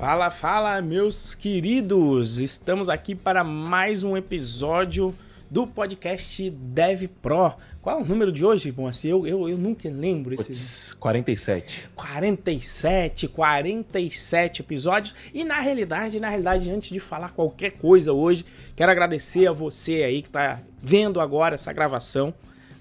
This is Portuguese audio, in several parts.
Fala, fala, meus queridos! Estamos aqui para mais um episódio do podcast Dev Pro. Qual é o número de hoje, bom assim? Eu, eu, eu nunca lembro esse. Puts, 47. 47, 47 episódios. E na realidade, na realidade, antes de falar qualquer coisa hoje, quero agradecer a você aí que está vendo agora essa gravação,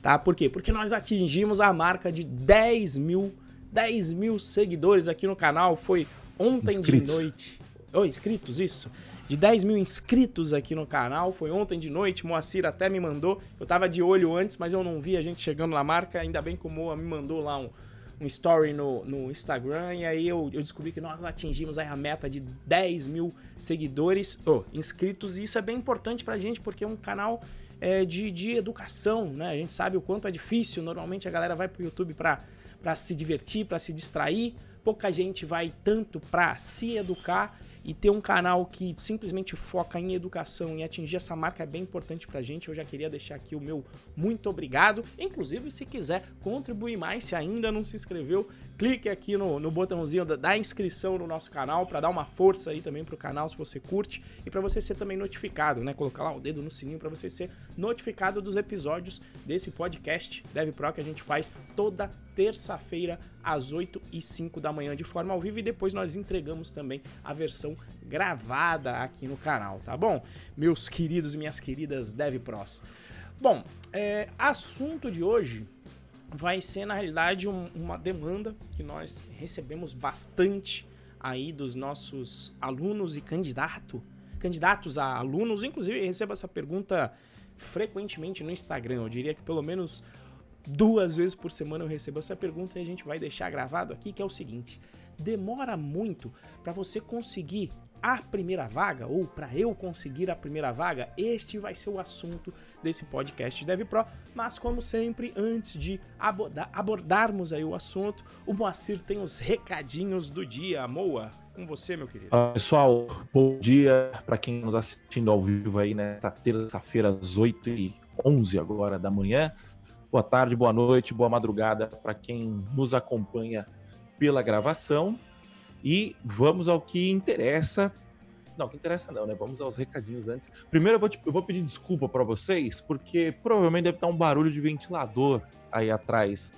tá? Por quê? Porque nós atingimos a marca de 10 mil, 10 mil seguidores aqui no canal. Foi ontem inscritos. de noite. Oh, inscritos, isso de 10 mil inscritos aqui no canal. Foi ontem de noite, Moacir até me mandou. Eu tava de olho antes, mas eu não vi a gente chegando na marca. Ainda bem que o Moa me mandou lá um, um story no, no Instagram. E aí eu, eu descobri que nós atingimos a meta de 10 mil seguidores, oh, inscritos. E isso é bem importante pra gente, porque é um canal é, de, de educação, né? A gente sabe o quanto é difícil. Normalmente a galera vai pro YouTube pra, pra se divertir, pra se distrair. Pouca gente vai tanto pra se educar e ter um canal que simplesmente foca em educação e atingir essa marca é bem importante pra gente. Eu já queria deixar aqui o meu muito obrigado. Inclusive, se quiser contribuir mais, se ainda não se inscreveu, clique aqui no, no botãozinho da, da inscrição no nosso canal para dar uma força aí também pro canal se você curte e para você ser também notificado, né? Colocar lá o dedo no sininho para você ser notificado dos episódios desse podcast Dev Pro que a gente faz toda terça-feira às 8 e 5 da manhã de forma ao vivo e depois nós entregamos também a versão gravada aqui no canal, tá bom? Meus queridos e minhas queridas Dev Pros. Bom, é, assunto de hoje vai ser na realidade um, uma demanda que nós recebemos bastante aí dos nossos alunos e candidato, candidatos a alunos, inclusive recebo essa pergunta frequentemente no Instagram. Eu diria que pelo menos duas vezes por semana eu recebo essa pergunta e a gente vai deixar gravado aqui, que é o seguinte: demora muito para você conseguir a primeira vaga ou para eu conseguir a primeira vaga? Este vai ser o assunto desse podcast Dev Pro, mas como sempre, antes de abordar, abordarmos aí o assunto, o Moacir tem os recadinhos do dia. Moa, com você, meu querido. Pessoal, bom dia para quem nos assistindo ao vivo aí nesta terça-feira às 8 e 11 agora da manhã. Boa tarde, boa noite, boa madrugada para quem nos acompanha pela gravação. E vamos ao que interessa. Não, o que interessa não, né? Vamos aos recadinhos antes. Primeiro eu vou, te, eu vou pedir desculpa para vocês, porque provavelmente deve estar um barulho de ventilador aí atrás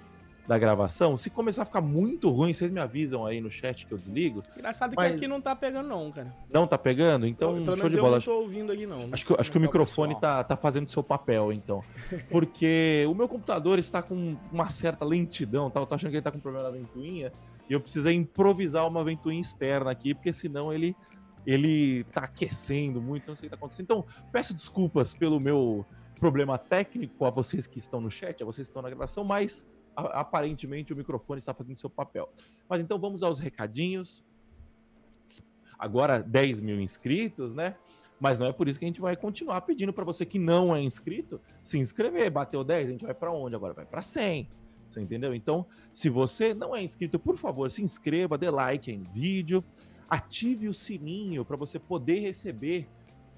da gravação. Se começar a ficar muito ruim, vocês me avisam aí no chat que eu desligo. Engraçado mas... que aqui não tá pegando, não, cara. Não tá pegando? Então, Pelo show de bola. Eu não tô ouvindo aqui, não. Acho que, acho que o microfone tá, tá fazendo seu papel, então. Porque o meu computador está com uma certa lentidão, tá? Eu tô achando que ele tá com problema na ventoinha. E eu precisei improvisar uma ventoinha externa aqui, porque senão ele ele tá aquecendo muito, não sei o que tá acontecendo. Então, peço desculpas pelo meu problema técnico a vocês que estão no chat, a vocês que estão na gravação, mas aparentemente o microfone está fazendo seu papel. Mas então vamos aos recadinhos. Agora 10 mil inscritos, né? Mas não é por isso que a gente vai continuar pedindo para você que não é inscrito se inscrever. Bateu 10, a gente vai para onde agora? Vai para 100. Você entendeu? Então, se você não é inscrito, por favor, se inscreva, dê like em vídeo, ative o sininho para você poder receber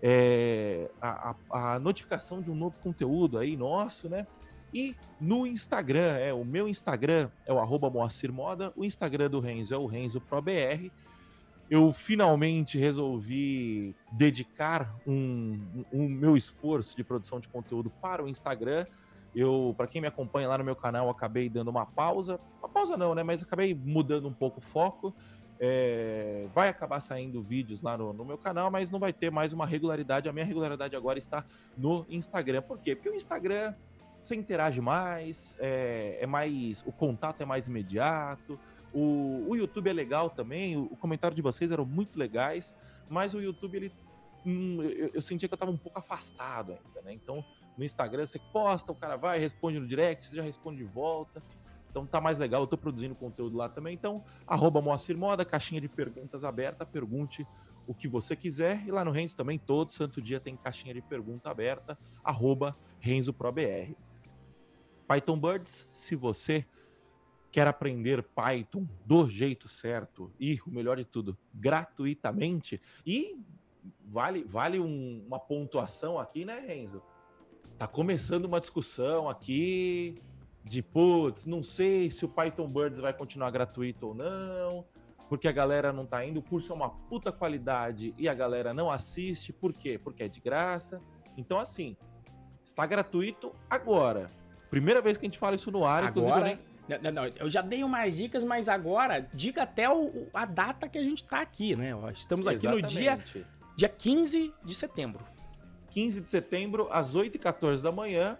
é, a, a, a notificação de um novo conteúdo aí nosso, né? E no Instagram, é o meu Instagram é o arroba o Instagram do Renzo é o Renzo ProBR. Eu finalmente resolvi dedicar um, um meu esforço de produção de conteúdo para o Instagram. Eu, para quem me acompanha lá no meu canal, acabei dando uma pausa. Uma pausa não, né? Mas acabei mudando um pouco o foco. É, vai acabar saindo vídeos lá no, no, meu canal, mas não vai ter mais uma regularidade. A minha regularidade agora está no Instagram. Por quê? Porque o Instagram você interage mais, é, é, mais. O contato é mais imediato. O, o YouTube é legal também. O, o, comentário de vocês eram muito legais, mas o YouTube ele. Hum, eu, eu, sentia que eu estava um pouco afastado ainda, né? Então, no Instagram você posta, o cara vai, responde no direct, você já responde de volta. Então tá mais legal, eu tô produzindo conteúdo lá também. Então, arroba Moacir Moda, caixinha de perguntas aberta, pergunte o que você quiser. E lá no Renzo também, todo santo dia tem caixinha de pergunta aberta, arroba RenzoProBR. Python Birds, se você quer aprender Python do jeito certo e, o melhor de tudo, gratuitamente, e vale, vale um, uma pontuação aqui, né, Renzo? Tá começando uma discussão aqui de, putz, não sei se o Python Birds vai continuar gratuito ou não, porque a galera não tá indo, o curso é uma puta qualidade e a galera não assiste, por quê? Porque é de graça. Então, assim, está gratuito agora. Primeira vez que a gente fala isso no ar, agora, inclusive. Eu, nem... não, não, eu já dei umas dicas, mas agora, diga até o, a data que a gente tá aqui, né? Estamos aqui Exatamente. no dia, dia 15 de setembro. 15 de setembro, às 8h14 da manhã,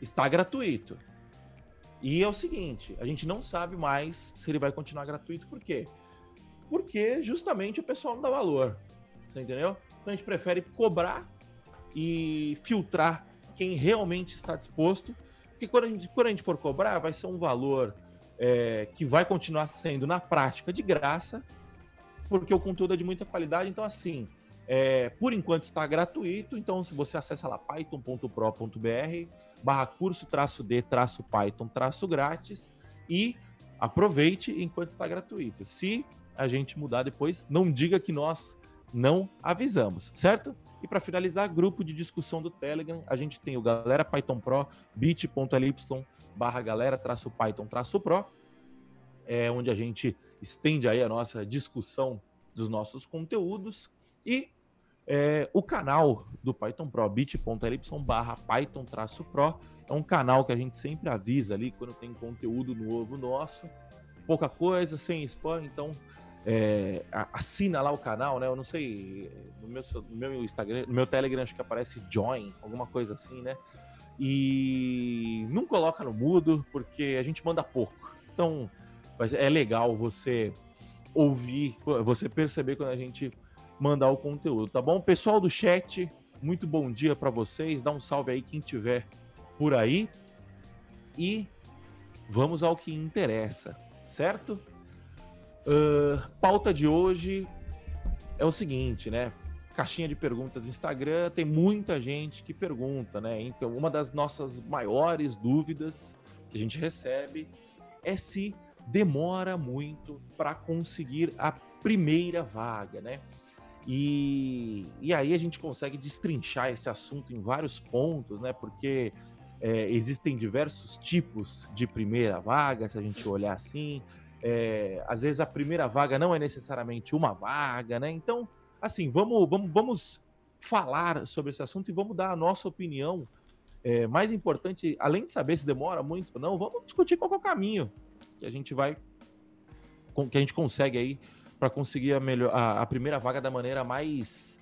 está gratuito. E é o seguinte, a gente não sabe mais se ele vai continuar gratuito, por quê? Porque justamente o pessoal não dá valor. Você entendeu? Então a gente prefere cobrar e filtrar quem realmente está disposto. Porque quando a gente, quando a gente for cobrar, vai ser um valor é, que vai continuar sendo, na prática, de graça, porque o conteúdo é de muita qualidade. Então, assim, é, por enquanto está gratuito. Então, se você acessa lá python.pro.br barra curso traço D traço Python traço grátis e aproveite enquanto está gratuito. Se a gente mudar depois, não diga que nós não avisamos, certo? E para finalizar, grupo de discussão do Telegram, a gente tem o Galera Python Pro, bit.ly barra galera traço Python traço Pro, é onde a gente estende aí a nossa discussão dos nossos conteúdos e é, o canal do Python Pro, bit.ly barra Python Pro, é um canal que a gente sempre avisa ali quando tem conteúdo novo nosso. Pouca coisa, sem spam, então é, assina lá o canal, né? Eu não sei, no meu, no meu Instagram, no meu Telegram acho que aparece join, alguma coisa assim, né? E não coloca no mudo, porque a gente manda pouco. Então, é legal você ouvir, você perceber quando a gente mandar o conteúdo, tá bom? Pessoal do chat, muito bom dia para vocês. Dá um salve aí quem tiver por aí. E vamos ao que interessa, certo? Uh, pauta de hoje é o seguinte, né? Caixinha de perguntas no Instagram, tem muita gente que pergunta, né? Então, uma das nossas maiores dúvidas que a gente recebe é se demora muito para conseguir a primeira vaga, né? E, e aí a gente consegue destrinchar esse assunto em vários pontos, né? Porque é, existem diversos tipos de primeira vaga, se a gente olhar assim. É, às vezes a primeira vaga não é necessariamente uma vaga, né? Então, assim, vamos, vamos, vamos falar sobre esse assunto e vamos dar a nossa opinião. É, mais importante, além de saber se demora muito ou não, vamos discutir qual é o caminho que a gente vai, que a gente consegue aí para conseguir a, melhor, a, a, primeira vaga da maneira mais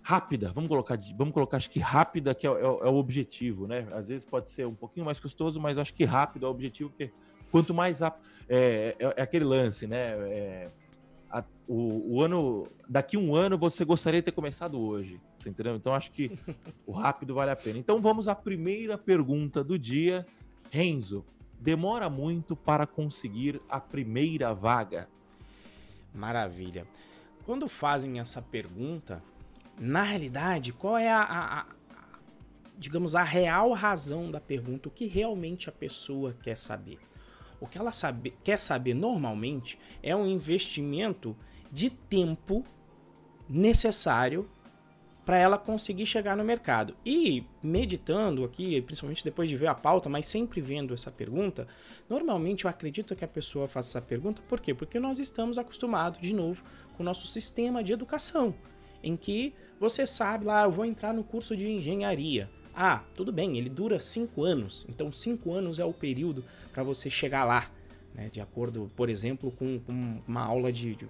rápida. Vamos colocar, vamos colocar acho que rápida que é, é, é, o objetivo, né? Às vezes pode ser um pouquinho mais custoso, mas acho que rápido é o objetivo, porque quanto mais rápido. É, é, é aquele lance, né? É, a, o, o, ano. Daqui um ano você gostaria de ter começado hoje. Você entendeu? Então acho que o rápido vale a pena. Então vamos à primeira pergunta do dia. Renzo, demora muito para conseguir a primeira vaga? Maravilha. Quando fazem essa pergunta, na realidade, qual é a, a, a, digamos, a real razão da pergunta? O que realmente a pessoa quer saber? O que ela sabe, quer saber normalmente é um investimento de tempo necessário para ela conseguir chegar no mercado. E meditando aqui, principalmente depois de ver a pauta, mas sempre vendo essa pergunta, normalmente eu acredito que a pessoa faça essa pergunta, por quê? Porque nós estamos acostumados, de novo, com o nosso sistema de educação, em que você sabe lá, eu vou entrar no curso de engenharia. Ah, tudo bem, ele dura cinco anos, então cinco anos é o período para você chegar lá, né, de acordo, por exemplo, com, com uma aula de, de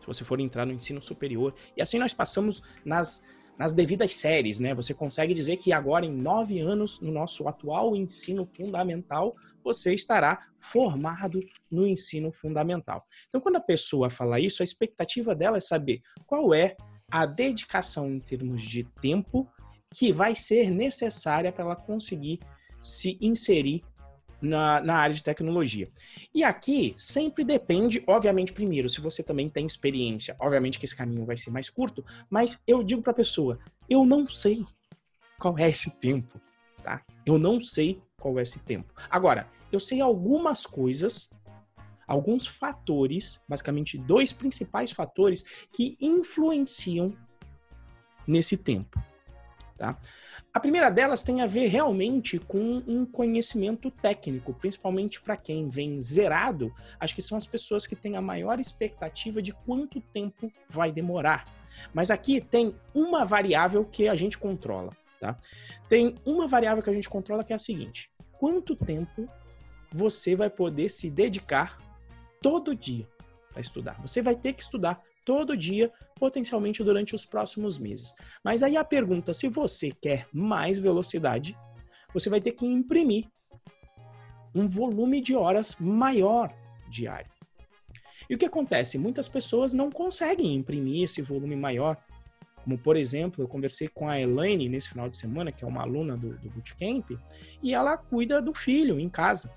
se você for entrar no ensino superior. E assim nós passamos nas nas devidas séries, né? Você consegue dizer que agora, em nove anos, no nosso atual ensino fundamental, você estará formado no ensino fundamental. Então, quando a pessoa fala isso, a expectativa dela é saber qual é a dedicação em termos de tempo que vai ser necessária para ela conseguir se inserir na, na área de tecnologia. E aqui sempre depende, obviamente, primeiro, se você também tem experiência, obviamente que esse caminho vai ser mais curto, mas eu digo para a pessoa, eu não sei qual é esse tempo, tá? Eu não sei qual é esse tempo. Agora, eu sei algumas coisas, alguns fatores, basicamente dois principais fatores que influenciam nesse tempo Tá? A primeira delas tem a ver realmente com um conhecimento técnico, principalmente para quem vem zerado, acho que são as pessoas que têm a maior expectativa de quanto tempo vai demorar. Mas aqui tem uma variável que a gente controla, tá? Tem uma variável que a gente controla que é a seguinte: quanto tempo você vai poder se dedicar todo dia para estudar? Você vai ter que estudar todo dia, potencialmente durante os próximos meses. Mas aí a pergunta, se você quer mais velocidade, você vai ter que imprimir um volume de horas maior diário. E o que acontece? Muitas pessoas não conseguem imprimir esse volume maior. Como, por exemplo, eu conversei com a Elaine nesse final de semana, que é uma aluna do, do Bootcamp, e ela cuida do filho em casa.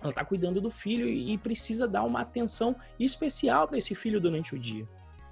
Ela está cuidando do filho e precisa dar uma atenção especial para esse filho durante o dia.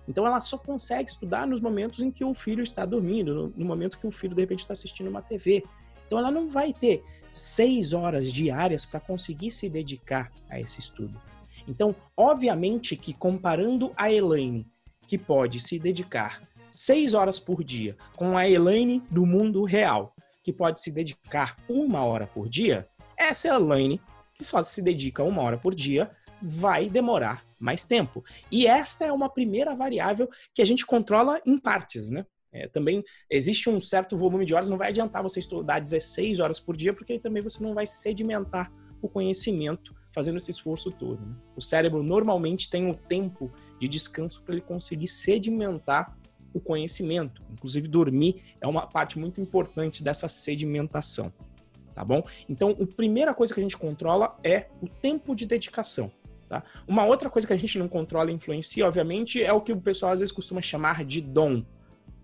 Então ela só consegue estudar nos momentos em que o filho está dormindo, no, no momento que o filho de repente está assistindo uma TV. Então ela não vai ter seis horas diárias para conseguir se dedicar a esse estudo. Então, obviamente que comparando a Elaine, que pode se dedicar seis horas por dia, com a Elaine do mundo real, que pode se dedicar uma hora por dia, essa Elaine, que só se dedica uma hora por dia, vai demorar mais tempo. E esta é uma primeira variável que a gente controla em partes, né? É, também existe um certo volume de horas, não vai adiantar você estudar 16 horas por dia, porque aí também você não vai sedimentar o conhecimento fazendo esse esforço todo. Né? O cérebro normalmente tem o um tempo de descanso para ele conseguir sedimentar o conhecimento. Inclusive, dormir é uma parte muito importante dessa sedimentação. Tá bom? Então, a primeira coisa que a gente controla é o tempo de dedicação. Tá? Uma outra coisa que a gente não controla e influencia, obviamente, é o que o pessoal às vezes costuma chamar de dom.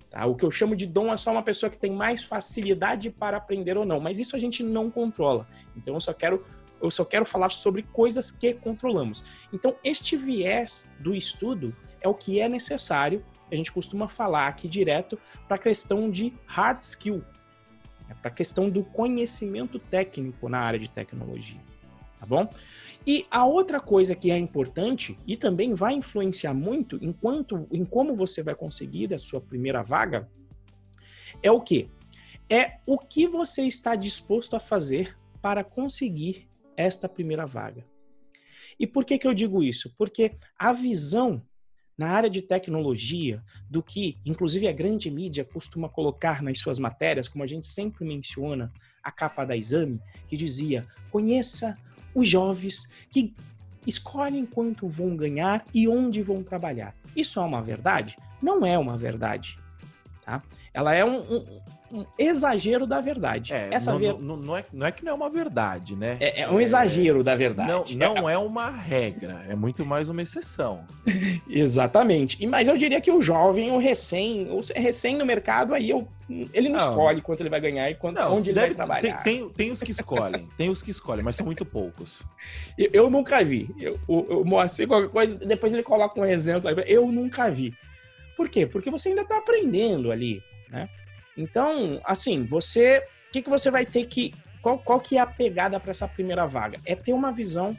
Tá? O que eu chamo de dom é só uma pessoa que tem mais facilidade para aprender ou não, mas isso a gente não controla. Então eu só quero eu só quero falar sobre coisas que controlamos. Então este viés do estudo é o que é necessário. A gente costuma falar aqui direto para a questão de hard skill, né? para a questão do conhecimento técnico na área de tecnologia, tá bom? E a outra coisa que é importante e também vai influenciar muito enquanto em como você vai conseguir a sua primeira vaga é o que? É o que você está disposto a fazer para conseguir esta primeira vaga. E por que, que eu digo isso? Porque a visão na área de tecnologia, do que, inclusive, a grande mídia costuma colocar nas suas matérias, como a gente sempre menciona, a capa da exame, que dizia: conheça os jovens que escolhem quanto vão ganhar e onde vão trabalhar. Isso é uma verdade? Não é uma verdade. Tá? Ela é um, um, um exagero da verdade. É, Essa não, ver... não, não, é, não é que não é uma verdade, né? É, é um exagero da verdade. Não, não é uma regra, é muito mais uma exceção. Exatamente. E, mas eu diria que o jovem, o recém, o recém no mercado, aí eu, ele não, escolhe quanto ele vai ganhar e quanto, onde ele vai trabalhar. Tem, tem, tem, os que escolhem, tem os que escolhem, mas são muito poucos. Eu, eu nunca vi. Eu, eu, eu mostrei qualquer coisa, depois ele coloca um exemplo aí. Eu nunca vi. Por quê? Porque você ainda está aprendendo ali, né? Então, assim, você. O que, que você vai ter que. Qual, qual que é a pegada para essa primeira vaga? É ter uma visão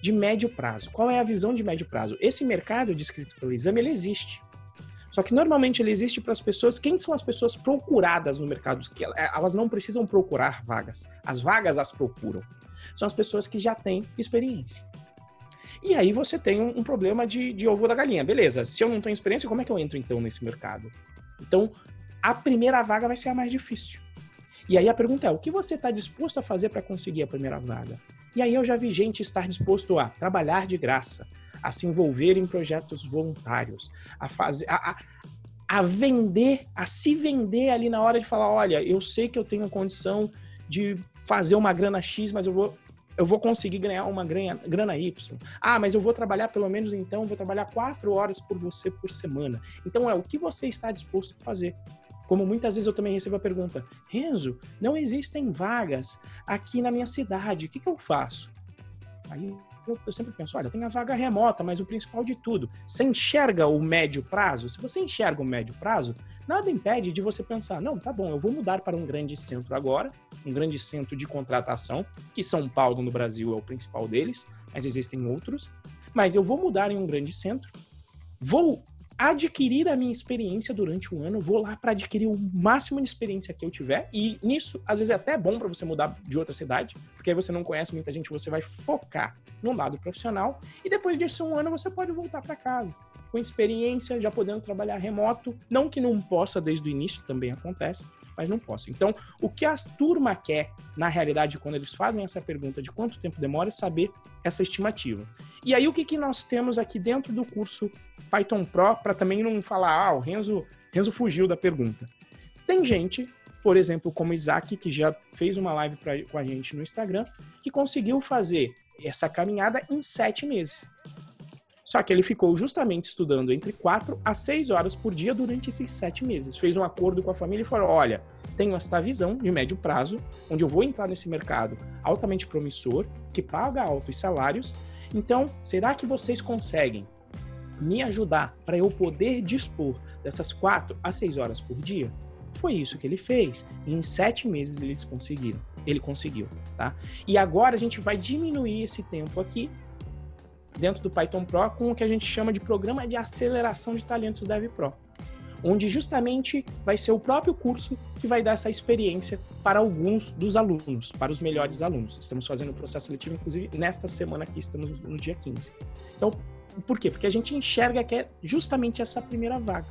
de médio prazo. Qual é a visão de médio prazo? Esse mercado descrito pelo exame, ele existe. Só que normalmente ele existe para as pessoas. Quem são as pessoas procuradas no mercado? Elas não precisam procurar vagas. As vagas as procuram. São as pessoas que já têm experiência. E aí você tem um, um problema de, de ovo da galinha. Beleza, se eu não tenho experiência, como é que eu entro então nesse mercado? Então, a primeira vaga vai ser a mais difícil. E aí a pergunta é: o que você está disposto a fazer para conseguir a primeira vaga? E aí eu já vi gente estar disposto a trabalhar de graça, a se envolver em projetos voluntários, a fazer. A, a, a vender, a se vender ali na hora de falar: olha, eu sei que eu tenho condição de fazer uma grana X, mas eu vou eu vou conseguir ganhar uma grana, grana Y. Ah, mas eu vou trabalhar pelo menos então, vou trabalhar quatro horas por você por semana. Então é o que você está disposto a fazer. Como muitas vezes eu também recebo a pergunta: Renzo, não existem vagas aqui na minha cidade, o que, que eu faço? Aí eu, eu, sempre penso: olha, tem a vaga remota, mas o principal de tudo, você enxerga o médio prazo? Se você enxerga o médio prazo, nada impede de você pensar: não, tá bom, eu vou mudar para um grande centro agora, um grande centro de contratação, que São Paulo no Brasil é o principal deles, mas existem outros. Mas eu vou mudar em um grande centro, vou adquirir a minha experiência durante um ano, vou lá para adquirir o máximo de experiência que eu tiver. E nisso, às vezes é até bom para você mudar de outra cidade, porque aí você não conhece muita gente, você vai focar no lado profissional. E depois desse um ano, você pode voltar para casa com experiência, já podendo trabalhar remoto. Não que não possa desde o início, também acontece, mas não posso. Então, o que a turma quer, na realidade, quando eles fazem essa pergunta de quanto tempo demora, é saber essa estimativa. E aí, o que, que nós temos aqui dentro do curso Python Pro, para também não falar, ah, o Renzo, Renzo fugiu da pergunta. Tem gente, por exemplo, como Isaac, que já fez uma live pra, com a gente no Instagram, que conseguiu fazer essa caminhada em sete meses. Só que ele ficou justamente estudando entre 4 a 6 horas por dia durante esses 7 meses. Fez um acordo com a família e falou: olha, tenho esta visão de médio prazo, onde eu vou entrar nesse mercado altamente promissor, que paga altos salários. Então, será que vocês conseguem me ajudar para eu poder dispor dessas 4 a 6 horas por dia? Foi isso que ele fez. E em sete meses eles conseguiram. Ele conseguiu, tá? E agora a gente vai diminuir esse tempo aqui dentro do Python Pro com o que a gente chama de programa de aceleração de talentos Dev Pro, onde justamente vai ser o próprio curso que vai dar essa experiência para alguns dos alunos, para os melhores alunos. Estamos fazendo o processo seletivo, inclusive, nesta semana aqui, estamos no dia 15. Então, por quê? Porque a gente enxerga que é justamente essa primeira vaga,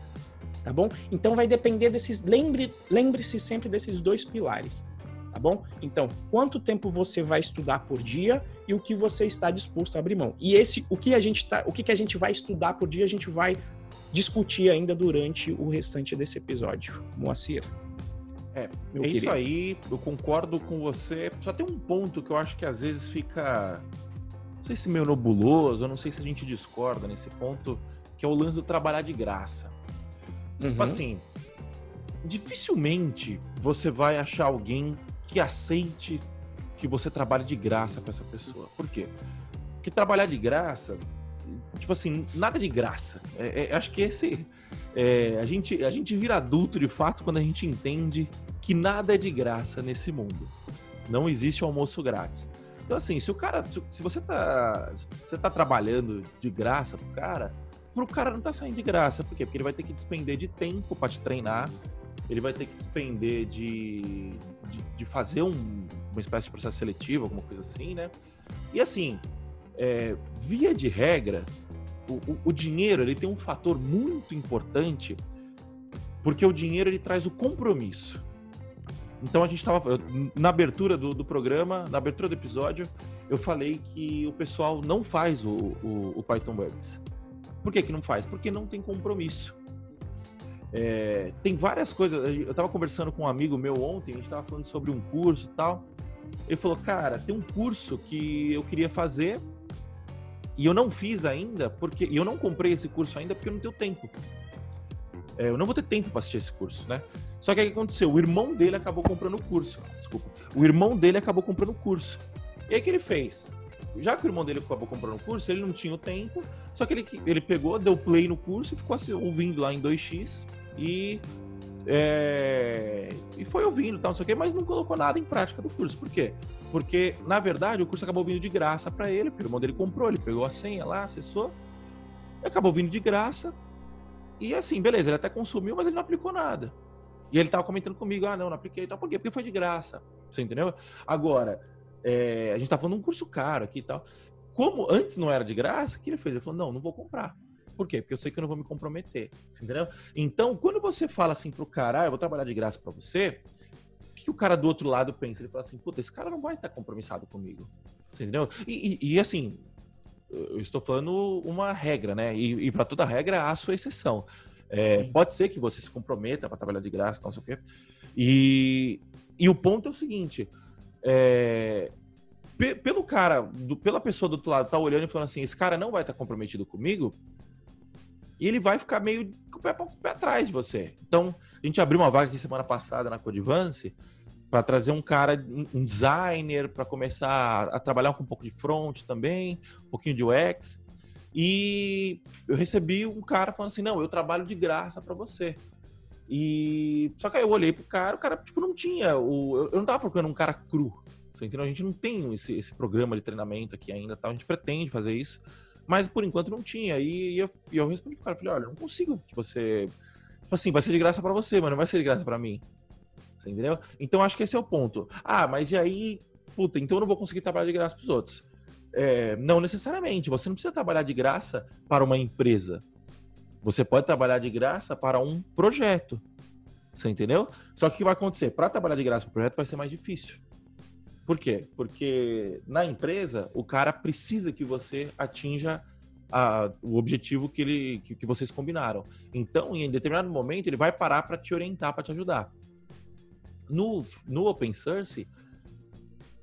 tá bom? Então vai depender desses, lembre, lembre-se sempre desses dois pilares tá bom? Então, quanto tempo você vai estudar por dia e o que você está disposto a abrir mão. E esse, o que a gente tá, o que, que a gente vai estudar por dia, a gente vai discutir ainda durante o restante desse episódio. Moacir. É, é isso aí, eu concordo com você. Só tem um ponto que eu acho que às vezes fica. Não sei se meio nebuloso, eu não sei se a gente discorda nesse ponto, que é o lance do trabalhar de graça. Tipo uhum. Tipo assim, dificilmente você vai achar alguém que aceite que você trabalhe de graça com essa pessoa. Por quê? Porque trabalhar de graça, tipo assim, nada de graça. É, é, acho que esse. É, a, gente, a gente vira adulto de fato quando a gente entende que nada é de graça nesse mundo. Não existe almoço grátis. Então, assim, se o cara. Se você tá. Você tá trabalhando de graça pro cara, pro cara não tá saindo de graça. Por quê? Porque ele vai ter que despender de tempo para te treinar ele vai ter que despender de, de, de fazer um, uma espécie de processo seletivo, alguma coisa assim, né? E assim, é, via de regra, o, o, o, dinheiro ele tem um fator muito importante, porque o dinheiro ele traz o compromisso. Então a gente estava na abertura do, do, programa, na abertura do episódio, eu falei que o pessoal não faz o, o, Python Bugs. Por que, que não faz? Porque não tem compromisso. É, tem várias coisas. Eu estava conversando com um amigo meu ontem, a gente estava falando sobre um curso e tal. Ele falou, cara, tem um curso que eu queria fazer e eu não fiz ainda, porque e eu não comprei esse curso ainda porque eu não tenho tempo. É, eu não vou ter tempo para assistir esse curso, né? Só que o que aconteceu? O irmão dele acabou comprando o curso. Desculpa. O irmão dele acabou comprando o curso. E aí que ele fez? Já que o irmão dele acabou comprando o curso, ele não tinha o tempo, só que ele, ele pegou, deu play no curso e ficou assim, ouvindo lá em 2x e, é, e foi ouvindo, tal, não sei o quê, mas não colocou nada em prática do curso. Por quê? Porque, na verdade, o curso acabou vindo de graça para ele, porque o irmão dele comprou, ele pegou a senha lá, acessou, acabou vindo de graça. E assim, beleza, ele até consumiu, mas ele não aplicou nada. E ele tava comentando comigo, ah, não, não apliquei. Então, por quê? Porque foi de graça. Você entendeu? Agora, é, a gente tá falando de um curso caro aqui e tal. Como antes não era de graça, o que ele fez? Ele falou, não, não vou comprar. Por quê? Porque eu sei que eu não vou me comprometer. Entendeu? Então, quando você fala assim pro cara, ah, eu vou trabalhar de graça para você, o que o cara do outro lado pensa? Ele fala assim, puta, esse cara não vai estar compromissado comigo. Entendeu? E, e, e, assim, eu estou falando uma regra, né? E, e para toda regra há a sua exceção. É, pode ser que você se comprometa para trabalhar de graça, não sei o quê. E, e o ponto é o seguinte: é, pelo cara, do, pela pessoa do outro lado, tá olhando e falando assim, esse cara não vai estar comprometido comigo, e ele vai ficar meio com o pé, com o pé atrás de você. Então, a gente abriu uma vaga aqui semana passada na Codivance para trazer um cara, um designer, para começar a trabalhar com um pouco de front também, um pouquinho de UX. E eu recebi um cara falando assim: não, eu trabalho de graça para você. E só que aí eu olhei pro cara, o cara tipo não tinha o eu não tava procurando um cara cru. Você entendeu? A gente não tem esse, esse programa de treinamento aqui ainda, tá? A gente pretende fazer isso, Mas por enquanto não tinha. E eu, e eu respondi pro cara, falei, olha, não consigo que você. Tipo assim, vai ser de graça para você, mas não vai ser de graça para mim. Você entendeu? Então acho que esse é o ponto. Ah, mas e aí, puta, então eu não vou conseguir trabalhar de graça pros outros. É, não necessariamente. Você não precisa trabalhar de graça para uma empresa. Você pode trabalhar de graça para um projeto. Você entendeu? Só que o que vai acontecer? Para trabalhar de graça para o projeto vai ser mais difícil. Por quê? Porque na empresa o cara precisa que você atinja a, o objetivo que, ele, que, que, vocês combinaram. Então, em determinado momento, ele vai parar para te orientar, para te ajudar. No, no open source,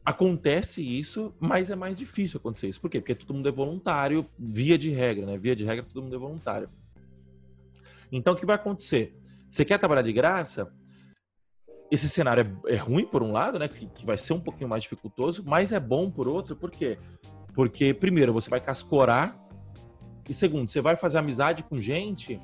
acontece isso, mas é mais difícil acontecer isso. Por quê? Porque todo mundo é voluntário, via de regra, né? Via de regra, todo mundo é voluntário. Então, o que vai acontecer? Você quer trabalhar de graça? Esse cenário é, é ruim, por um lado, né? Que, que, vai ser um pouquinho mais dificultoso, mas é bom por outro, por quê? Porque, primeiro, você vai cascorar, e segundo, você vai fazer amizade com gente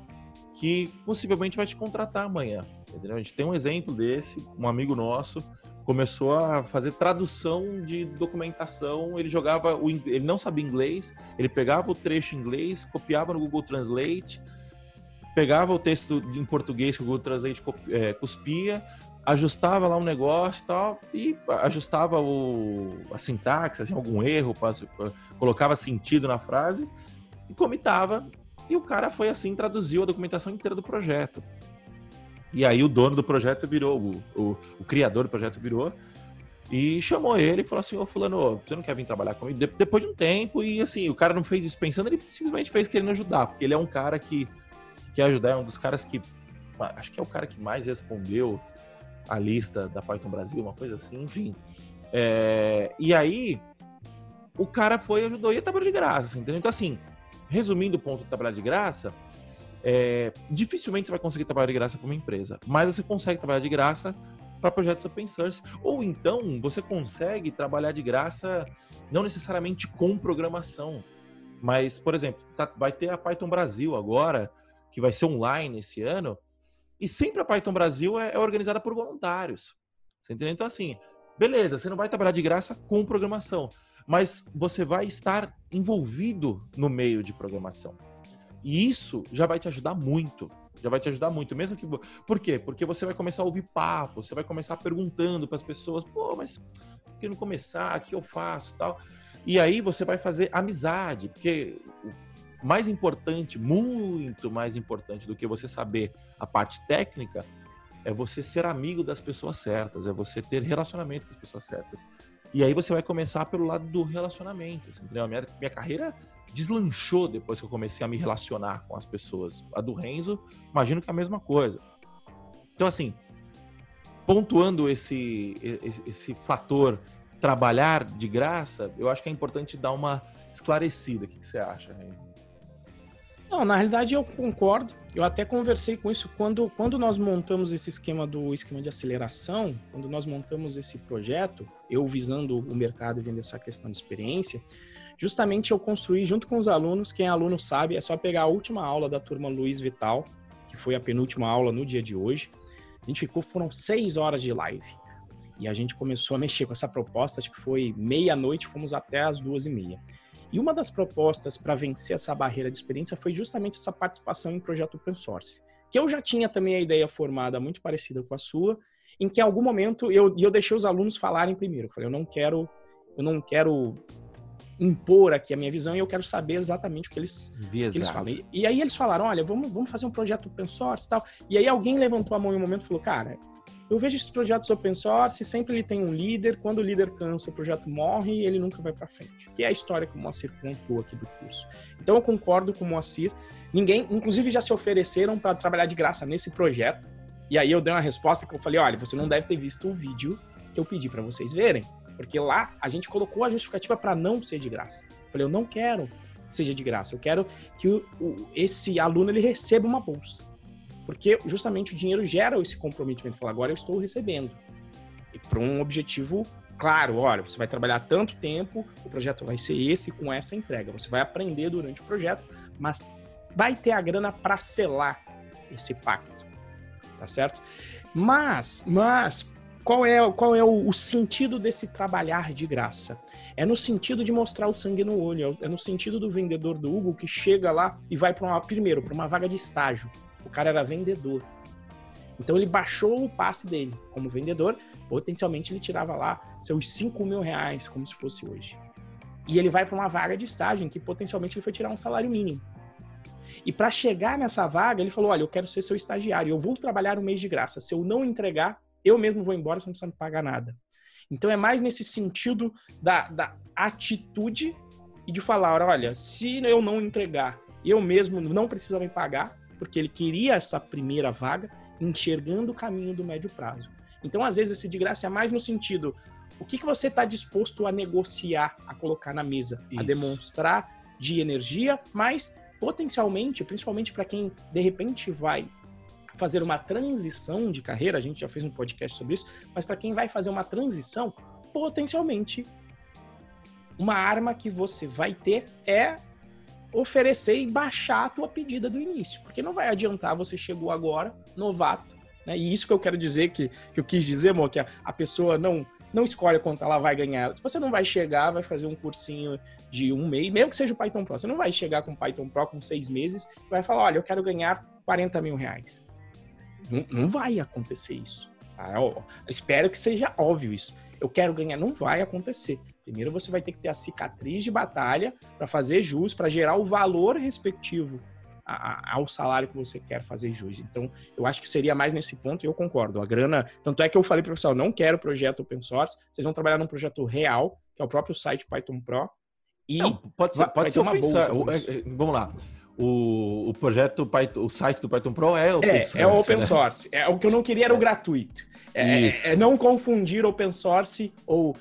que possivelmente vai te contratar amanhã. Entendeu? A gente tem um exemplo desse, um amigo nosso começou a fazer tradução de documentação. Ele jogava, o, ele não sabia inglês, ele pegava o trecho em inglês, copiava no Google Translate, pegava o texto em português que o Google Translate é, cuspia, ajustava lá um negócio e tal, e ajustava o, a sintaxe, assim, algum erro, colocava sentido na frase e comitava. E o cara foi assim, traduziu a documentação inteira do projeto. E aí o dono do projeto virou, o, o, o criador do projeto virou e chamou ele e falou assim: Ô Fulano, você não quer vir trabalhar comigo? De depois de um tempo, e assim, o cara não fez isso pensando, ele simplesmente fez querendo ajudar, porque ele é um cara que, que quer ajudar, é um dos caras que. Acho que é o cara que mais respondeu a lista da Python Brasil, uma coisa assim, enfim. É, e aí, o cara foi ajudou e trabalhou de graça, assim, entendeu? Então, assim, resumindo o ponto de trabalhar de graça, é, dificilmente você vai conseguir trabalhar de graça para uma empresa, mas você consegue trabalhar de graça para projetos open source. Ou então você consegue trabalhar de graça não necessariamente com programação, mas, por exemplo, tá, vai ter a Python Brasil agora, que vai ser online esse ano, e sempre a Python Brasil é, é organizada por voluntários. Você entendeu? Então, assim, beleza, você não vai trabalhar de graça com programação, mas você vai estar envolvido no meio de programação. E isso já vai te ajudar muito. Já vai te ajudar muito, mesmo que. Por quê? Porque você vai começar a ouvir papo, você vai começar perguntando para as pessoas, pô, mas por que não começar? O que eu faço tal? E aí você vai fazer amizade, porque mais importante, muito mais importante do que você saber a parte técnica, é você ser amigo das pessoas certas, é você ter relacionamento com as pessoas certas. E aí você vai começar pelo lado do relacionamento. Entendeu? A minha, minha carreira deslanchou depois que eu comecei a me relacionar com as pessoas. A do Renzo, imagino que é a mesma coisa. Então, assim, pontuando esse, esse, esse fator trabalhar de graça, eu acho que é importante dar uma esclarecida. O que, que você acha, Renzo? Não, na realidade eu concordo. Eu até conversei com isso quando, quando nós montamos esse esquema do esquema de aceleração, quando nós montamos esse projeto, eu visando o mercado e vendo essa questão de experiência, justamente eu construí junto com os alunos, quem é aluno sabe, é só pegar a última aula da turma Luiz Vital, que foi a penúltima aula no dia de hoje. A gente ficou, foram seis horas de live. E a gente começou a mexer com essa proposta, tipo, foi meia-noite, fomos até as duas e meia. E uma das propostas para vencer essa barreira de experiência foi justamente essa participação em projeto open source. Que eu já tinha também a ideia formada muito parecida com a sua, em que em algum momento eu, eu deixei os alunos falarem primeiro. Eu falei, eu não quero, eu não quero impor aqui a minha visão e eu quero saber exatamente o que eles, que eles falam. E, e, aí eles falaram, olha, vamos, vamos fazer um projeto open source e tal. E aí alguém levantou a mão em um momento e falou, cara, eu vejo esses projetos open source, sempre ele tem um líder, quando o líder cansa, o projeto morre e ele nunca vai para frente. Que é a história que o Moacir contou aqui do curso. Então eu concordo com o Moacir. Ninguém, inclusive já se ofereceram para trabalhar de graça nesse projeto. E aí eu dei uma resposta que eu falei, olha, você não deve ter visto o vídeo que eu pedi para vocês verem. Porque lá a gente colocou a justificativa para não ser de graça. Eu falei, eu não quero seja de graça, eu quero que o, o, esse aluno ele receba uma bolsa. Porque justamente o dinheiro gera esse comprometimento. Falar, agora eu estou recebendo. E para um objetivo claro, olha, você vai trabalhar tanto tempo, o projeto vai ser esse com essa entrega. Você vai aprender durante o projeto, mas vai ter a grana para selar esse pacto. Tá certo? Mas, mas qual é, qual é o, o sentido desse trabalhar de graça? É no sentido de mostrar o sangue no olho, é no sentido do vendedor do Google que chega lá e vai para uma primeiro para uma vaga de estágio. O cara era vendedor. Então ele baixou o passe dele como vendedor, potencialmente ele tirava lá seus 5 mil reais, como se fosse hoje. E ele vai para uma vaga de estágio em que potencialmente ele foi tirar um salário mínimo. E para chegar nessa vaga, ele falou: Olha, eu quero ser seu estagiário, eu vou trabalhar um mês de graça. Se eu não entregar, eu mesmo vou embora, você não precisa me pagar nada. Então é mais nesse sentido da, da atitude e de falar: olha, se eu não entregar, eu mesmo não precisa me pagar, porque ele queria essa primeira vaga, enxergando o caminho do médio prazo. Então, às vezes, esse de graça é mais no sentido: o que, que você está disposto a negociar, a colocar na mesa, Isso. a demonstrar de energia, mas potencialmente, principalmente para quem de repente vai fazer uma transição de carreira, a gente já fez um podcast sobre isso, mas para quem vai fazer uma transição, potencialmente uma arma que você vai ter é oferecer e baixar a tua pedida do início, porque não vai adiantar você chegou agora, novato, né? E isso que eu quero dizer que, que eu quis dizer, amor, que a, a pessoa não não escolhe quanto ela vai ganhar. Se você não vai chegar, vai fazer um cursinho de um mês, mesmo que seja o Python Pro, você não vai chegar com o Python Pro com seis meses e vai falar, olha, eu quero ganhar 40 mil reais. Não, não vai acontecer isso. Tá? espero que seja óbvio isso. Eu quero ganhar, não vai acontecer. Primeiro você vai ter que ter a cicatriz de batalha para fazer jus, para gerar o valor respectivo ao salário que você quer fazer jus. Então, eu acho que seria mais nesse ponto e eu concordo. A grana, tanto é que eu falei para o pessoal, não quero projeto open source, vocês vão trabalhar num projeto real, que é o próprio site Python Pro. E não, pode ser, pode ser uma bolsa. É, é, vamos lá o, o projeto, Python, o site do Python Pro é open é, source. É open né? source. É, o que eu não queria era o é. gratuito. É, é, não confundir open source ou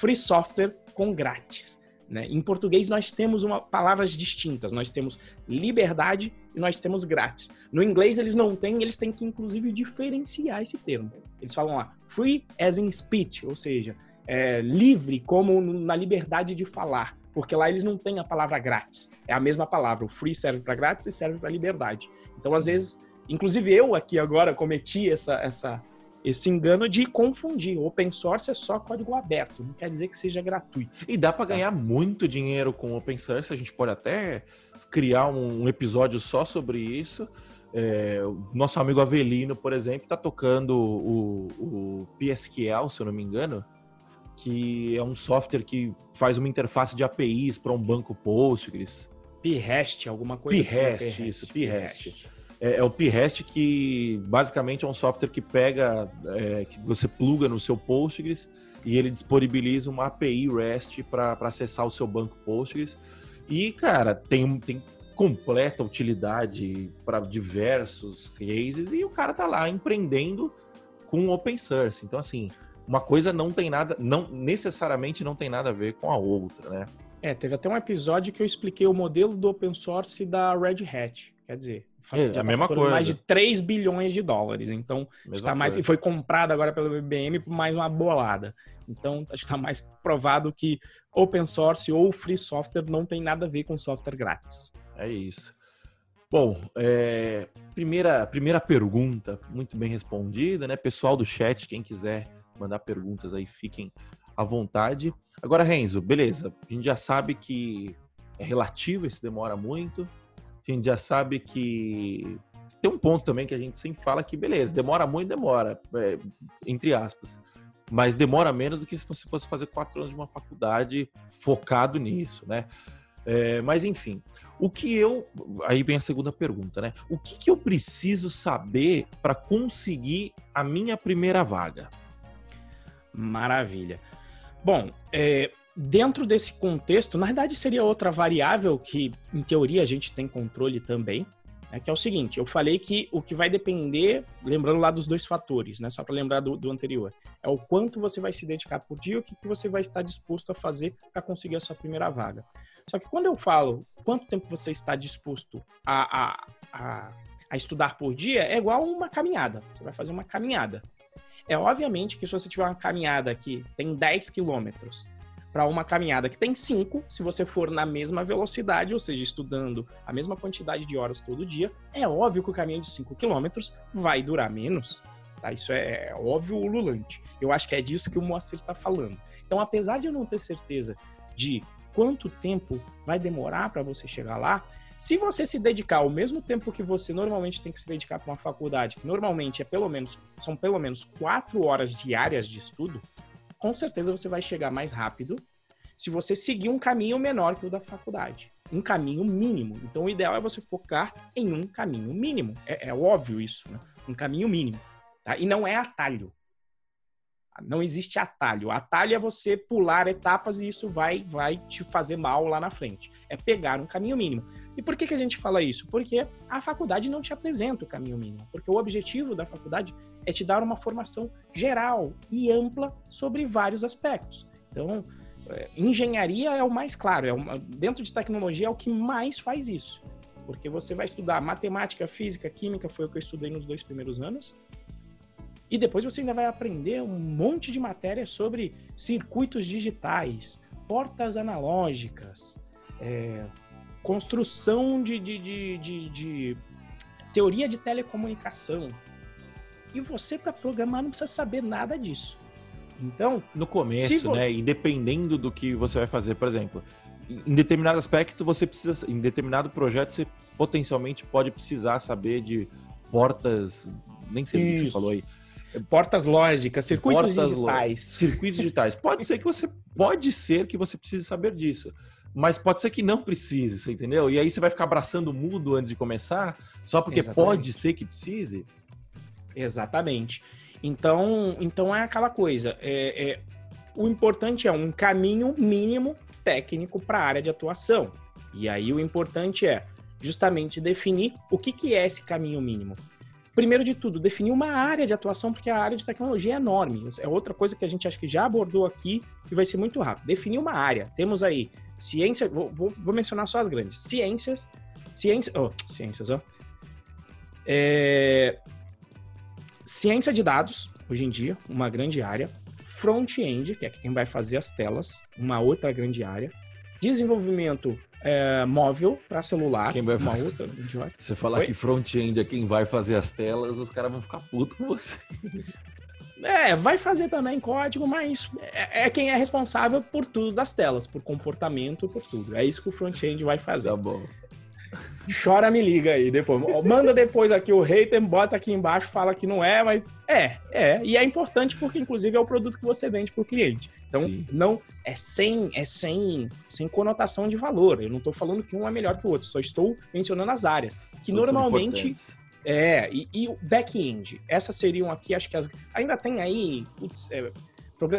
free software com grátis. Né? Em português, nós temos uma, palavras distintas. Nós temos liberdade e nós temos grátis. No inglês, eles não têm, eles têm que, inclusive, diferenciar esse termo. Eles falam lá, free as in speech, ou seja, é, livre como na liberdade de falar porque lá eles não têm a palavra grátis. É a mesma palavra. O free serve para grátis e serve para liberdade. Então, Sim. às vezes, inclusive eu aqui agora cometi essa, essa, esse engano de confundir. Open source é só código aberto, não quer dizer que seja gratuito. E dá para tá? ganhar muito dinheiro com open source. A gente pode até criar um episódio só sobre isso. É, o nosso amigo Avelino, por exemplo, está tocando o, o PSQL, se eu não me engano que é um software que faz uma interface de APIs para um banco Postgres. P-REST, alguma coisa P-REST, assim. isso, P-REST. É, é, o P-REST que basicamente é um software que pega, é, que você pluga no seu Postgres e ele disponibiliza uma API REST para acessar o seu banco Postgres. E, cara, tem, tem completa utilidade para diversos cases e o cara tá lá empreendendo com open source. Então, assim, uma coisa não tem nada, não necessariamente não tem nada a ver com a outra, né? É, teve até um episódio que eu expliquei o modelo do open source da Red Hat. Quer dizer, é, a tá mesma coisa. mais de 3 bilhões de dólares. Então, está mais e foi comprado agora pelo IBM por mais uma bolada. Então, está mais provado que open source ou free software não tem nada a ver com software grátis. É isso. Bom, é, primeira, primeira pergunta, muito bem respondida, né? Pessoal do chat, quem quiser mandar perguntas aí, fiquem à vontade. Agora, Renzo, beleza. A gente já sabe que é relativo, esse demora muito. A gente já sabe que tem um ponto também que a gente sempre fala que, beleza, demora muito, demora, é, entre aspas. Mas demora menos do que se você fosse fazer quatro anos de uma faculdade focado nisso, né? É, mas enfim, o que eu. Aí vem a segunda pergunta, né? O que, que eu preciso saber para conseguir a minha primeira vaga? Maravilha. Bom, é, dentro desse contexto, na verdade seria outra variável que, em teoria, a gente tem controle também, né, que é o seguinte: eu falei que o que vai depender, lembrando lá dos dois fatores, né, só para lembrar do, do, anterior, é o quanto você vai se dedicar por dia, o que, que você vai estar disposto a fazer para conseguir a sua primeira vaga. Só que quando eu falo quanto tempo você está disposto a, a, a, a estudar por dia, é igual uma caminhada. Você vai fazer uma caminhada. É obviamente que se você tiver uma caminhada que tem 10 quilômetros para uma caminhada que tem 5, se você for na mesma velocidade, ou seja, estudando a mesma quantidade de horas todo dia, é óbvio que o caminho de 5 quilômetros vai durar menos. Tá? Isso é, é óbvio ululante. Eu acho que é disso que o Moacir está falando. Então, apesar de eu não ter certeza de quanto tempo vai demorar para você chegar lá, se você se dedicar ao mesmo tempo que você normalmente tem que se dedicar para uma faculdade, que normalmente é pelo menos são pelo menos quatro horas diárias de estudo, com certeza você vai chegar mais rápido se você seguir um caminho menor que o da faculdade. Um caminho mínimo. Então, o ideal é você focar em um caminho mínimo. É, é óbvio isso, né? Um caminho mínimo. Tá? E não é atalho. Não existe atalho. Atalho é você pular etapas e isso vai, vai te fazer mal lá na frente. É pegar um caminho mínimo. E por que, que a gente fala isso? Porque a faculdade não te apresenta o caminho mínimo. Porque o objetivo da faculdade é te dar uma formação geral e ampla sobre vários aspectos. Então, é, engenharia é o mais claro, é uma, dentro de tecnologia é o que mais faz isso. Porque você vai estudar matemática, física, química, foi o que eu estudei nos dois primeiros anos. E depois você ainda vai aprender um monte de matéria sobre circuitos digitais, portas analógicas, é, construção de, de, de, de, de teoria de telecomunicação. E você, para programar, não precisa saber nada disso. Então, no começo, né, independendo do que você vai fazer, por exemplo, em determinado aspecto você precisa, em determinado projeto você potencialmente pode precisar saber de portas, nem sei o que você falou aí. Portas lógicas, circuitos portas digitais. Circuitos digitais. Pode ser que você pode ser que você precise saber disso. Mas pode ser que não precise, você entendeu? E aí você vai ficar abraçando mudo antes de começar, só porque Exatamente. pode ser que precise. Exatamente. Então, então é aquela coisa. É, é, o importante é um caminho mínimo técnico para a área de atuação. E aí o importante é justamente definir o que, que é esse caminho mínimo. Primeiro de tudo, definir uma área de atuação, porque a área de tecnologia é enorme. É outra coisa que a gente acho que já abordou aqui e vai ser muito rápido. Definir uma área. Temos aí ciência, vou, vou, vou mencionar só as grandes. Ciências, ciência, oh, ciências, ó. É, Ciência de dados, hoje em dia, uma grande área. Front-end, que é quem vai fazer as telas, uma outra grande área. Desenvolvimento é, móvel para celular, quem vai uma outra área. Você falar Oi? que front-end é quem vai fazer as telas, os caras vão ficar putos com você. É, vai fazer também código, mas é, é, quem é responsável por tudo das telas, por comportamento, por tudo. É isso que o front-end vai fazer. Tá bom. Chora, me liga aí depois. Manda depois aqui o hater, bota aqui embaixo, fala que não é, mas é, é. E é importante porque, inclusive, é o produto que você vende para o cliente. Então, Sim. não é sem, é sem, sem conotação de valor. Eu não estou falando que um é melhor que o outro, só estou mencionando as áreas. Que Todos normalmente. É, e, e o back-end. Essas seriam aqui, acho que as. Ainda tem aí. Putz, é,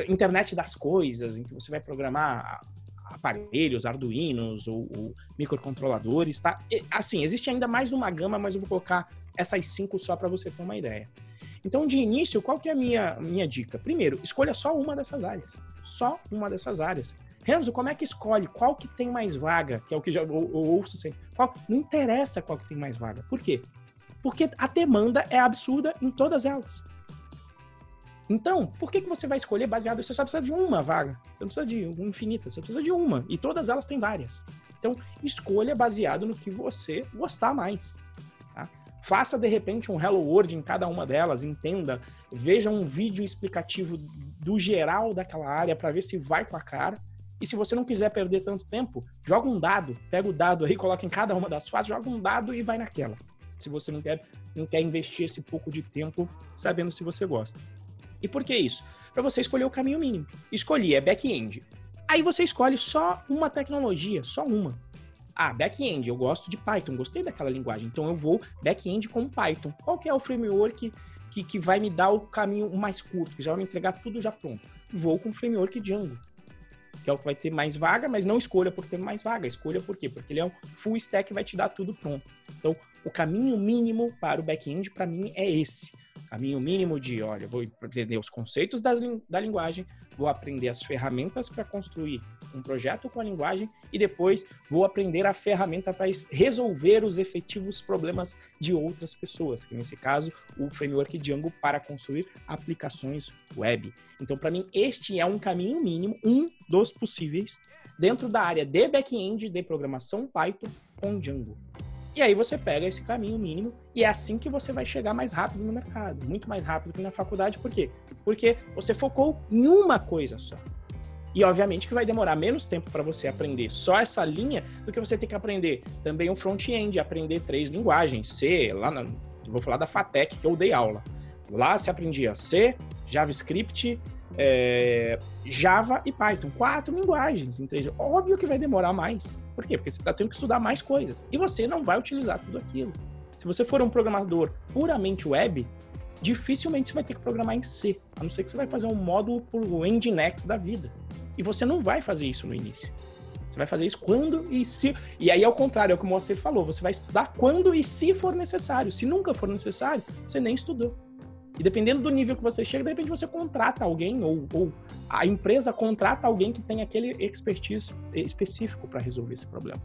internet das coisas, em que você vai programar aparelhos, arduinos ou, ou microcontroladores, tá? E, assim, existe ainda mais uma gama, mas eu vou colocar essas cinco só para você ter uma ideia. Então, de início, qual que é a minha, minha dica? Primeiro, escolha só uma dessas áreas. Só uma dessas áreas. Renzo, como é que escolhe? Qual que tem mais vaga? Que é o que já, eu, ouço sempre. Qual, não interessa qual que tem mais vaga. Por quê? Porque a demanda é absurda em todas elas. Então, por que, que você vai escolher baseado? Você só precisa de uma vaga. Você não precisa de infinita, você precisa de uma. E todas elas têm várias. Então, escolha baseado no que você gostar mais. Tá? Faça, de repente, um Hello World em cada uma delas, entenda, veja um vídeo explicativo do geral daquela área para ver se vai com a cara. E se você não quiser perder tanto tempo, joga um dado, pega o dado aí, coloca em cada uma das fases, joga um dado e vai naquela. Se você não quer, não quer investir esse pouco de tempo sabendo se você gosta. E por que isso? Para você escolher o caminho mínimo. Escolhi, é back-end. Aí você escolhe só uma tecnologia, só uma. Ah, back-end, eu gosto de Python, gostei daquela linguagem, então eu vou back-end com Python. Qual que é o framework que, que vai me dar o caminho mais curto, que já vai me entregar tudo já pronto? Vou com o framework Django, que é o que vai ter mais vaga, mas não escolha por ter mais vaga, escolha por quê? Porque ele é um full stack que vai te dar tudo pronto. Então, o caminho mínimo para o back-end, para mim, é esse caminho mínimo de, olha, vou aprender os conceitos das, da linguagem, vou aprender as ferramentas para construir um projeto com a linguagem e depois vou aprender a ferramenta para resolver os efetivos problemas de outras pessoas, que nesse caso o framework Django para construir aplicações web. Então, para mim, este é um caminho mínimo, um dos possíveis, dentro da área de back-end de programação Python com Django. E aí você pega esse caminho mínimo e é assim que você vai chegar mais rápido no mercado, muito mais rápido que na faculdade. Por quê? Porque você focou em uma coisa só. E obviamente que vai demorar menos tempo para você aprender só essa linha do que você ter que aprender também um front-end, aprender três linguagens, C, lá na, vou falar da FATEC que eu dei aula. Lá se aprendia C, JavaScript, é, Java e Python. Quatro linguagens. Então, óbvio que vai demorar mais. Por quê? Porque você está tendo que estudar mais coisas. E você não vai utilizar tudo aquilo. Se você for um programador puramente web, dificilmente você vai ter que programar em C. A não ser que você vai fazer um módulo por Nginx da vida. E você não vai fazer isso no início. Você vai fazer isso quando e se. E aí, ao contrário, é o que você falou. Você vai estudar quando e se for necessário. Se nunca for necessário, você nem estudou. E dependendo do nível que você chega, de repente você contrata alguém, ou, ou a empresa contrata alguém que tem aquele expertise específico para resolver esse problema.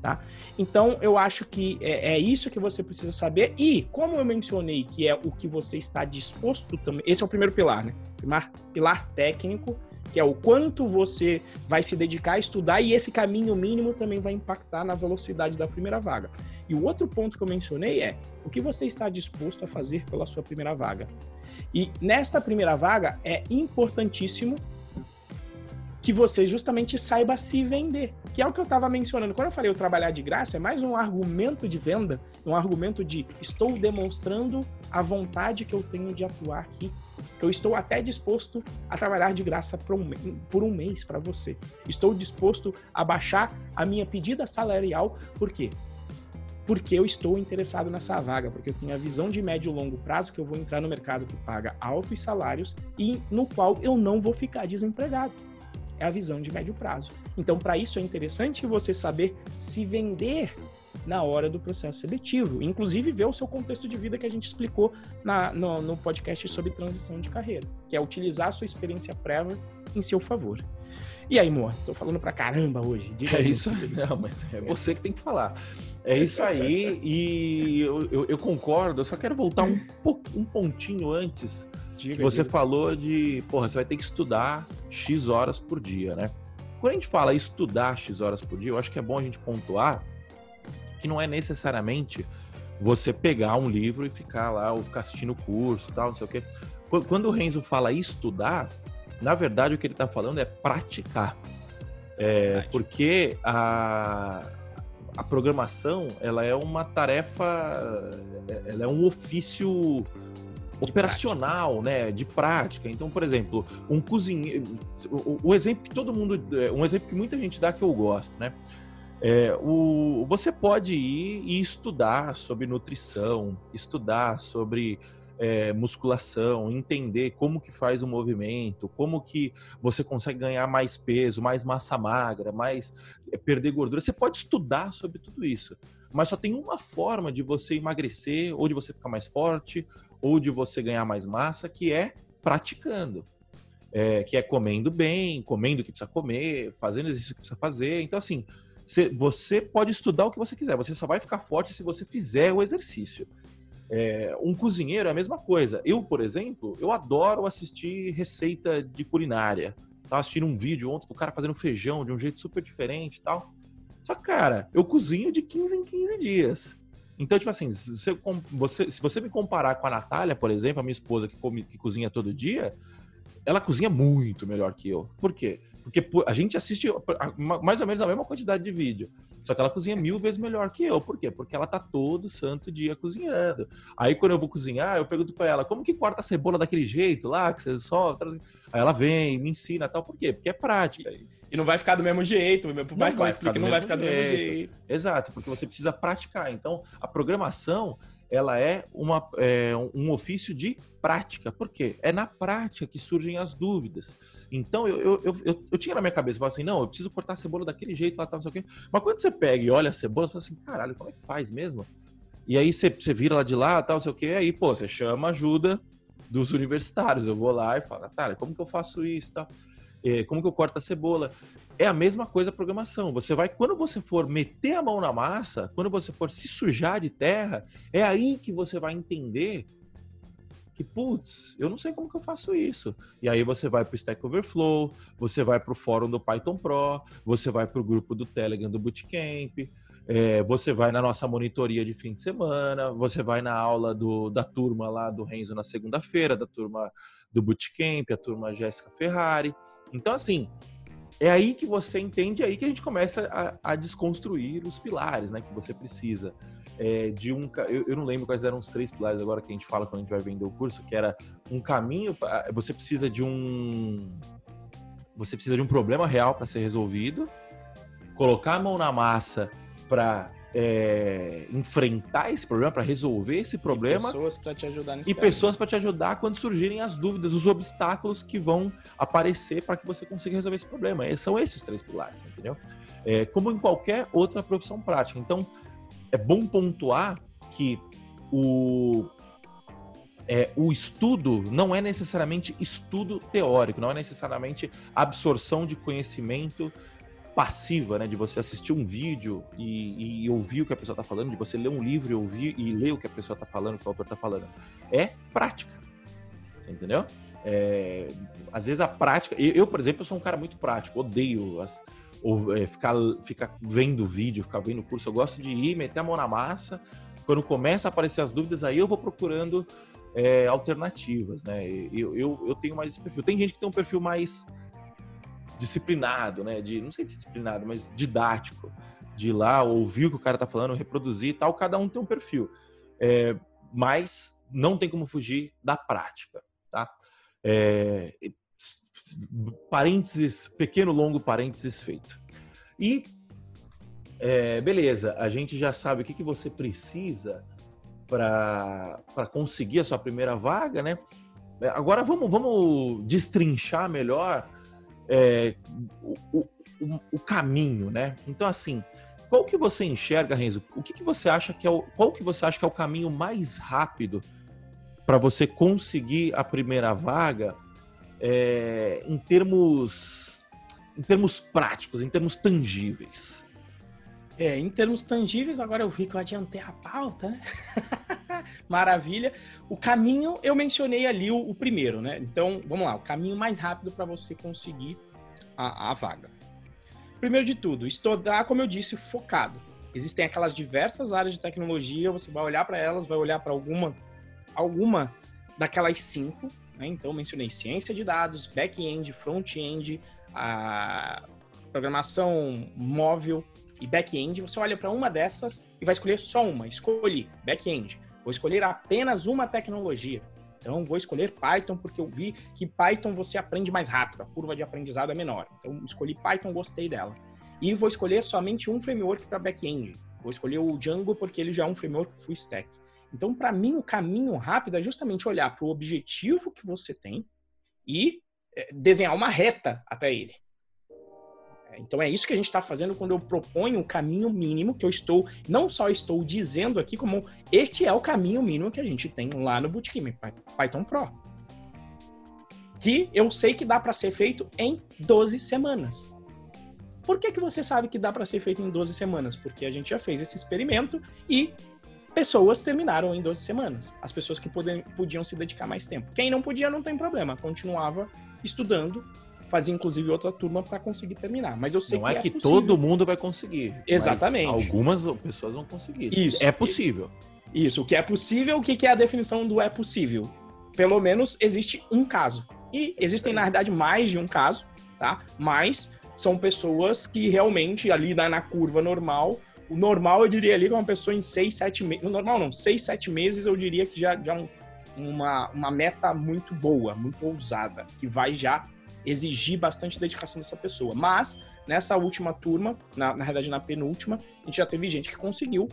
Tá? Então, eu acho que é, é, isso que você precisa saber. E, como eu mencionei que é o que você está disposto também, esse é o primeiro pilar, né? Pilar, pilar técnico, que é o quanto você vai se dedicar a estudar, e esse caminho mínimo também vai impactar na velocidade da primeira vaga. E o outro ponto que eu mencionei é o que você está disposto a fazer pela sua primeira vaga. E nesta primeira vaga é importantíssimo que você justamente saiba se vender, que é o que eu estava mencionando. Quando eu falei o trabalhar de graça, é mais um argumento de venda, um argumento de estou demonstrando a vontade que eu tenho de atuar aqui, eu estou até disposto a trabalhar de graça por um, por um mês para você. Estou disposto a baixar a minha pedida salarial, por quê? porque eu estou interessado nessa vaga, porque eu tenho a visão de médio e longo prazo que eu vou entrar no mercado que paga altos salários e no qual eu não vou ficar desempregado. É a visão de médio prazo. Então, para isso é interessante você saber se vender na hora do processo seletivo, inclusive ver o seu contexto de vida que a gente explicou na, no, no podcast sobre transição de carreira, que é utilizar a sua experiência prévia em seu favor. E aí, amor? Tô falando pra caramba hoje. Diga é isso. Não, mas é você que tem que falar. É isso aí, e eu, eu, eu concordo, eu só quero voltar um, um pontinho antes. Diga, que você diga. falou de, porra, você vai ter que estudar X horas por dia, né? Quando a gente fala estudar X horas por dia, eu acho que é bom a gente pontuar que não é necessariamente você pegar um livro e ficar lá ou ficar assistindo curso tal, não sei o quê. Quando o Renzo fala estudar, na verdade o que ele está falando é praticar. É, porque a, a programação ela é uma tarefa, ela é um ofício operacional, né, de prática. Então, por exemplo, um cozinheiro, o, o, exemplo que todo mundo, um exemplo que muita gente dá que eu gosto, né? É, o, você pode ir e estudar sobre nutrição, estudar sobre é, musculação, entender como que faz o movimento, como que você consegue ganhar mais peso, mais massa magra, mais é, perder gordura. Você pode estudar sobre tudo isso, mas só tem uma forma de você emagrecer, ou de você ficar mais forte, ou de você ganhar mais massa, que é praticando. É, que é comendo bem, comendo o que precisa comer, fazendo exercício que precisa fazer. Então, assim, você pode estudar o que você quiser, você só vai ficar forte se você fizer o exercício. É, um cozinheiro é a mesma coisa. Eu, por exemplo, eu adoro assistir receita de culinária. Tava assistindo um vídeo ontem do cara fazendo feijão de um jeito super diferente e tal. Só que, cara, eu cozinho de 15 em 15 dias. Então, tipo assim, se você, se você me comparar com a Natália, por exemplo, a minha esposa que, come, que cozinha todo dia, ela cozinha muito melhor que eu. Por quê? Porque a gente assiste mais ou menos a mesma quantidade de vídeo. Só que ela cozinha mil vezes melhor que eu. Por quê? Porque ela tá todo santo dia cozinhando. Aí quando eu vou cozinhar, eu pergunto para ela, como que corta a cebola daquele jeito lá, que você só... Aí ela vem, me ensina tal. Por quê? Porque é prática. E não vai ficar do mesmo jeito, por mais que ela explique, não vai ficar do mesmo jeito. Exato, porque você precisa praticar. Então, a programação ela é, uma, é um ofício de prática. Por quê? É na prática que surgem as dúvidas. Então, eu, eu, eu, eu, tinha na minha cabeça, eu assim, não, eu preciso cortar a cebola daquele jeito, lá, tal, não sei o quê. Mas quando você pega e olha a cebola, você fala assim, caralho, como é que faz mesmo? E aí você, você vira lá de lá, tal, não sei o quê, aí, pô, você chama ajuda dos universitários. Eu vou lá e falo, Natália, como que eu faço isso, tal? É, como que eu corto a cebola? É a mesma coisa a programação. Você vai, quando você for meter a mão na massa, quando você for se sujar de terra, é aí que você vai entender que, putz, eu não sei como que eu faço isso. E aí você vai para o Stack Overflow, você vai para o fórum do Python Pro, você vai para o grupo do Telegram do Bootcamp, É, você vai na nossa monitoria de fim de semana, você vai na aula do, da turma lá do Renzo na segunda-feira, da turma do Bootcamp, a turma Jéssica Ferrari. Então, assim, é aí que você entende, é aí que a gente começa a, a desconstruir os pilares, né? Que você precisa é, de um. Eu, eu, não lembro quais eram os três pilares agora que a gente fala quando a gente vai vender o curso, que era um caminho. Você precisa de um. Você precisa de um problema real para ser resolvido, colocar a mão na massa para é, enfrentar esse problema, para resolver esse problema. E pessoas para te ajudar nesse E caso. pessoas para te ajudar quando surgirem as dúvidas, os obstáculos que vão aparecer para que você consiga resolver esse problema. E são esses três pilares, entendeu? É, como em qualquer outra profissão prática. Então, é bom pontuar que o, é, o estudo não é necessariamente estudo teórico, não é necessariamente absorção de conhecimento passiva, né, de você assistir um vídeo e, e ouvir o que a pessoa está falando, de você ler um livro e ouvir e ler o que a pessoa está falando, o que o autor está falando. É prática, entendeu? É, às vezes a prática. Eu, eu, por exemplo, sou um cara muito prático, odeio as, ou, é, ficar, ficar vendo vídeo, ficar vendo curso. Eu gosto de ir, meter a mão na massa. Quando começa a aparecer as dúvidas, aí eu vou procurando é, alternativas, né? Eu, eu, eu tenho mais esse perfil. Tem gente que tem um perfil mais disciplinado, né? De, não sei disciplinado, mas didático. De ir lá, ouvir o que o cara tá falando, reproduzir e tal. Cada um tem um perfil. É, mas não tem como fugir da prática, tá? É, parênteses, pequeno longo parênteses feito. E é, beleza, a gente já sabe o que, que você precisa para conseguir a sua primeira vaga, né? Agora vamos, vamos destrinchar melhor é, o, o, o, caminho, né? Então, assim, qual que você enxerga, Renzo? O que, que você acha que é o, qual que você acha que é o caminho mais rápido para você conseguir a primeira vaga é, em termos em termos práticos, em termos tangíveis? É, em termos tangíveis, agora eu vi que eu adiantei a pauta, né? Maravilha. O caminho, eu mencionei ali o, o, primeiro, né? Então, vamos lá, o caminho mais rápido para você conseguir a, a vaga. Primeiro de tudo, estudar, como eu disse, focado. Existem aquelas diversas áreas de tecnologia, você vai olhar para elas, vai olhar para alguma, alguma daquelas cinco, né? Então, mencionei ciência de dados, back-end, front-end, a programação móvel, e back-end, você olha para uma dessas e vai escolher só uma. Escolhi back-end. Vou escolher apenas uma tecnologia. Então, vou escolher Python porque eu vi que Python você aprende mais rápido, a curva de aprendizado é menor. Então, escolhi Python, gostei dela. E vou escolher somente um framework para back-end. Vou escolher o Django porque ele já é um framework full stack. Então, para mim, o caminho rápido é justamente olhar para o objetivo que você tem e eh, desenhar uma reta até ele. Então é isso que a gente está fazendo quando eu proponho o caminho mínimo que eu estou, não só estou dizendo aqui, como este é o caminho mínimo que a gente tem lá no Bootcamp Python Pro. Que eu sei que dá para ser feito em 12 semanas. Por que, que você sabe que dá para ser feito em 12 semanas? Porque a gente já fez esse experimento e pessoas terminaram em 12 semanas. As pessoas que podiam se dedicar mais tempo. Quem não podia, não tem problema, continuava estudando fazia inclusive outra turma para conseguir terminar. Mas eu sei não que é, é que possível. todo mundo vai conseguir. Exatamente. algumas pessoas vão conseguir. Isso. É possível. Isso. O que é possível, o que é a definição do é possível? Pelo menos existe um caso. E existem, na verdade, mais de um caso, tá? Mas são pessoas que realmente ali na, na curva normal, o normal eu diria ali que é uma pessoa em seis, sete meses. Normal não, seis, sete meses eu diria que já, já um, uma, uma meta muito boa, muito ousada, que vai já exigir bastante dedicação dessa pessoa. Mas, nessa última turma, na, na realidade na penúltima, a gente já teve gente que conseguiu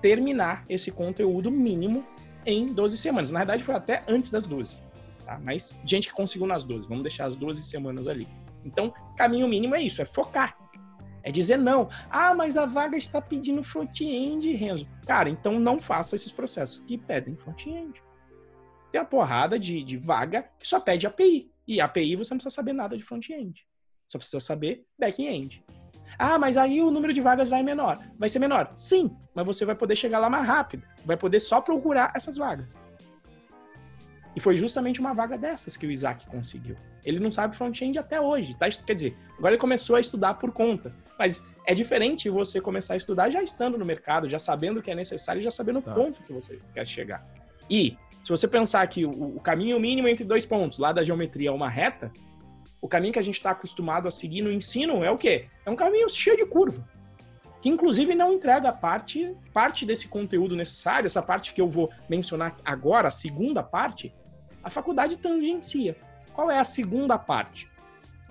terminar esse conteúdo mínimo em 12 semanas. Na verdade, foi até antes das 12. Tá? Mas gente que conseguiu nas 12. Vamos deixar as 12 semanas ali. Então, caminho mínimo é isso, é focar. É dizer não. Ah, mas a vaga está pedindo front-end, Renzo. Cara, então não faça esses processos que pedem front-end. Tem uma porrada de, de vaga que só pede API. E API você não precisa saber nada de front-end. Só precisa saber back-end. Ah, mas aí o número de vagas vai menor. Vai ser menor? Sim, mas você vai poder chegar lá mais rápido. Vai poder só procurar essas vagas. E foi justamente uma vaga dessas que o Isaac conseguiu. Ele não sabe front-end até hoje, tá? Quer dizer, agora ele começou a estudar por conta. Mas é diferente você começar a estudar já estando no mercado, já sabendo o que é necessário, já sabendo tá. o ponto que você quer chegar. E se você pensar que o, o caminho mínimo entre dois pontos, lá da geometria é uma reta, o caminho que a gente está acostumado a seguir no ensino é o quê? É um caminho cheio de curva. Que inclusive não entrega parte, parte desse conteúdo necessário, essa parte que eu vou mencionar agora, a segunda parte, a faculdade tangencia. Qual é a segunda parte?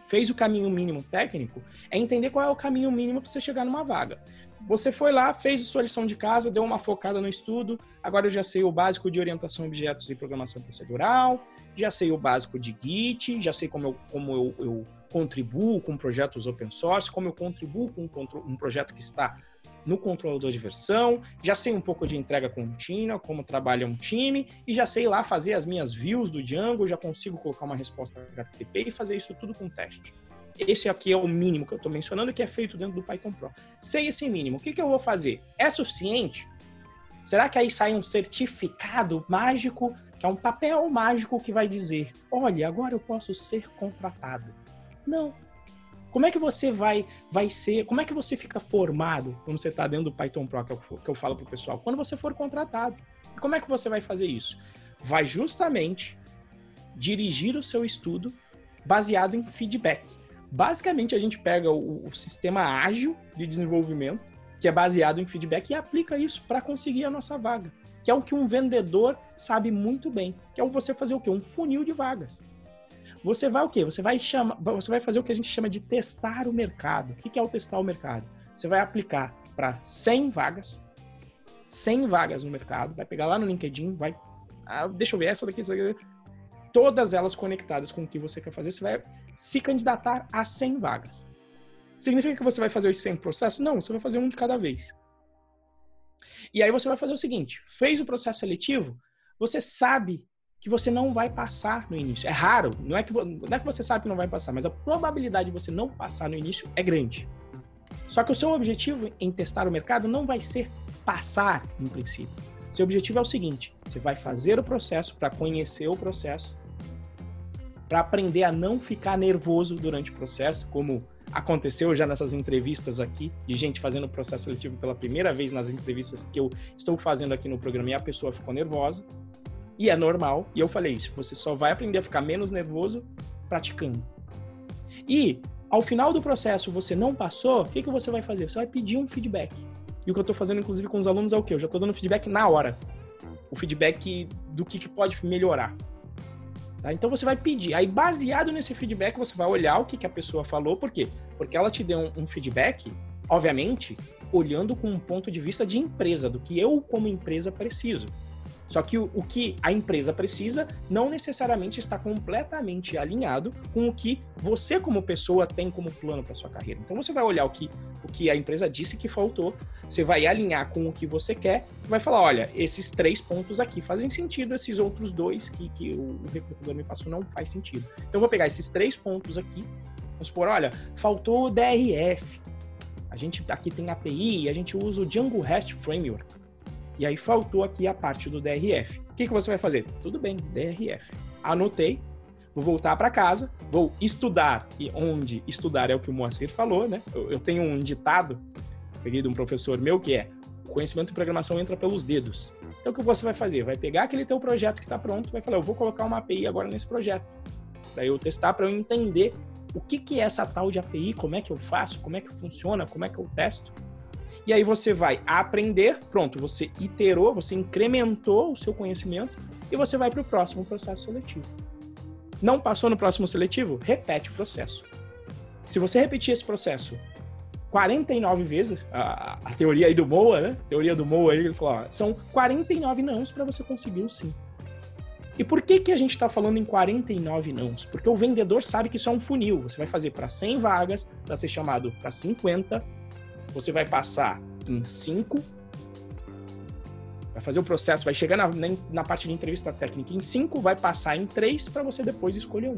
Fez o caminho mínimo técnico, é entender qual é o caminho mínimo para você chegar numa vaga. Você foi lá, fez a sua lição de casa, deu uma focada no estudo. Agora eu já sei o básico de orientação a objetos e programação procedural, já sei o básico de Git, já sei como eu, como eu, eu contribuo com projetos open source, como eu contribuo com um, um projeto que está no controlador de versão, já sei um pouco de entrega contínua, como trabalha um time, e já sei lá fazer as minhas views do Django, já consigo colocar uma resposta HTTP e fazer isso tudo com teste. Esse aqui é o mínimo que eu estou mencionando, que é feito dentro do Python Pro. Sei esse mínimo, o que, que eu vou fazer? É suficiente? Será que aí sai um certificado mágico, que é um papel mágico que vai dizer: olha, agora eu posso ser contratado? Não. Como é que você vai, vai ser? Como é que você fica formado quando você está dentro do Python Pro que eu, que eu falo para o pessoal? Quando você for contratado. E como é que você vai fazer isso? Vai justamente dirigir o seu estudo baseado em feedback. Basicamente, a gente pega o, o sistema ágil de desenvolvimento, que é baseado em feedback, e aplica isso para conseguir a nossa vaga. Que é o que um vendedor sabe muito bem. Que é você fazer o quê? Um funil de vagas. Você vai o quê? Você vai, chama, você vai fazer o que a gente chama de testar o mercado. O que é o testar o mercado? Você vai aplicar para 100 vagas, 100 vagas no mercado, vai pegar lá no LinkedIn, vai. Ah, deixa eu ver essa daqui, essa daqui todas elas conectadas com o que você quer fazer, você vai se candidatar a 100 vagas. Significa que você vai fazer os 100 processos? Não, você vai fazer um de cada vez. E aí você vai fazer o seguinte: fez o processo seletivo, você sabe que você não vai passar no início. É raro, não é que, não é que você sabe que não vai passar, mas a probabilidade de você não passar no início é grande. Só que o seu objetivo em testar o mercado não vai ser passar, em princípio. Seu objetivo é o seguinte: você vai fazer o processo para conhecer o processo, para aprender a não ficar nervoso durante o processo, como aconteceu já nessas entrevistas aqui, de gente fazendo o processo seletivo pela primeira vez nas entrevistas que eu estou fazendo aqui no programa e a pessoa ficou nervosa. E é normal, e eu falei isso, você só vai aprender a ficar menos nervoso praticando. E ao final do processo você não passou, o que, que você vai fazer? Você vai pedir um feedback. E o que eu estou fazendo, inclusive, com os alunos é o quê? Eu já estou dando feedback na hora. O feedback do que, que pode melhorar. Tá? Então você vai pedir. Aí, baseado nesse feedback, você vai olhar o que, que a pessoa falou. Por quê? Porque ela te deu um, um feedback, obviamente, olhando com um ponto de vista de empresa, do que eu, como empresa, preciso. Só que o, o, que a empresa precisa não necessariamente está completamente alinhado com o que você, como pessoa, tem como plano para sua carreira. Então você vai olhar o que, o que a empresa disse que faltou, você vai alinhar com o que você quer, vai falar: olha, esses três pontos aqui fazem sentido, esses outros dois que, que o, recrutador me passou não faz sentido. Então eu vou pegar esses três pontos aqui, vamos supor, olha, faltou o DRF. A gente aqui tem API, a gente usa o Django REST Framework. E aí faltou aqui a parte do DRF. O que, que você vai fazer? Tudo bem, DRF. Anotei, vou voltar para casa, vou estudar, e onde estudar é o que o Moacir falou, né? Eu, eu tenho um ditado, peguei de um professor meu, que é o conhecimento de programação entra pelos dedos. Então o que você vai fazer? Vai pegar aquele teu projeto que está pronto, vai falar, eu vou colocar uma API agora nesse projeto. Daí eu testar para eu entender o que, que é essa tal de API, como é que eu faço, como é que funciona, como é que eu testo. E aí você vai aprender, pronto, você iterou, você incrementou o seu conhecimento e você vai para o próximo processo seletivo. Não passou no próximo seletivo? Repete o processo. Se você repetir esse processo 49 vezes, a, a teoria aí do Moa, né? A teoria do Moa aí, ele falou, ó, são 49 nãos para você conseguir o sim. E por que, que a gente está falando em 49 nãos? Porque o vendedor sabe que isso é um funil. Você vai fazer para 100 vagas, para ser chamado para 50, você vai passar em cinco, vai fazer o processo, vai chegar na, na parte de entrevista técnica em cinco, vai passar em três para você depois escolher um.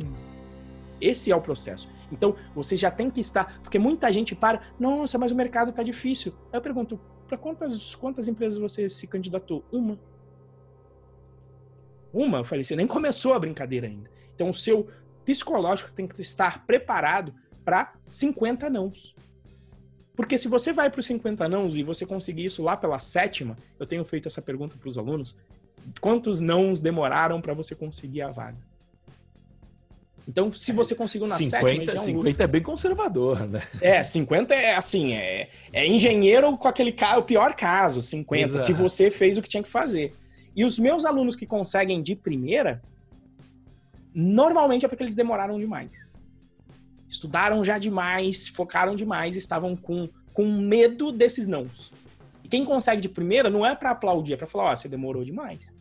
Esse é o processo. Então, você já tem que estar. Porque muita gente para, nossa, mas o mercado está difícil. Aí eu pergunto, para quantas, quantas empresas você se candidatou? Uma. Uma, eu falei, você nem começou a brincadeira ainda. Então o seu psicológico tem que estar preparado para 50 nãos. Porque se você vai para os 50 nãos e você conseguir isso lá pela sétima, eu tenho feito essa pergunta para os alunos, quantos nãos demoraram para você conseguir a vaga? Então, se você conseguiu na 50, sétima... É um 50 é bem conservador, né? É, 50 é assim, é, é engenheiro com aquele cara, o pior caso, 50, Exato. se você fez o que tinha que fazer. E os meus alunos que conseguem de primeira, normalmente é porque eles demoraram demais. Estudaram já demais, focaram demais, estavam com, com medo desses nãos. E quem consegue de primeira não é para aplaudir, é para falar, ó, oh, você demorou demais.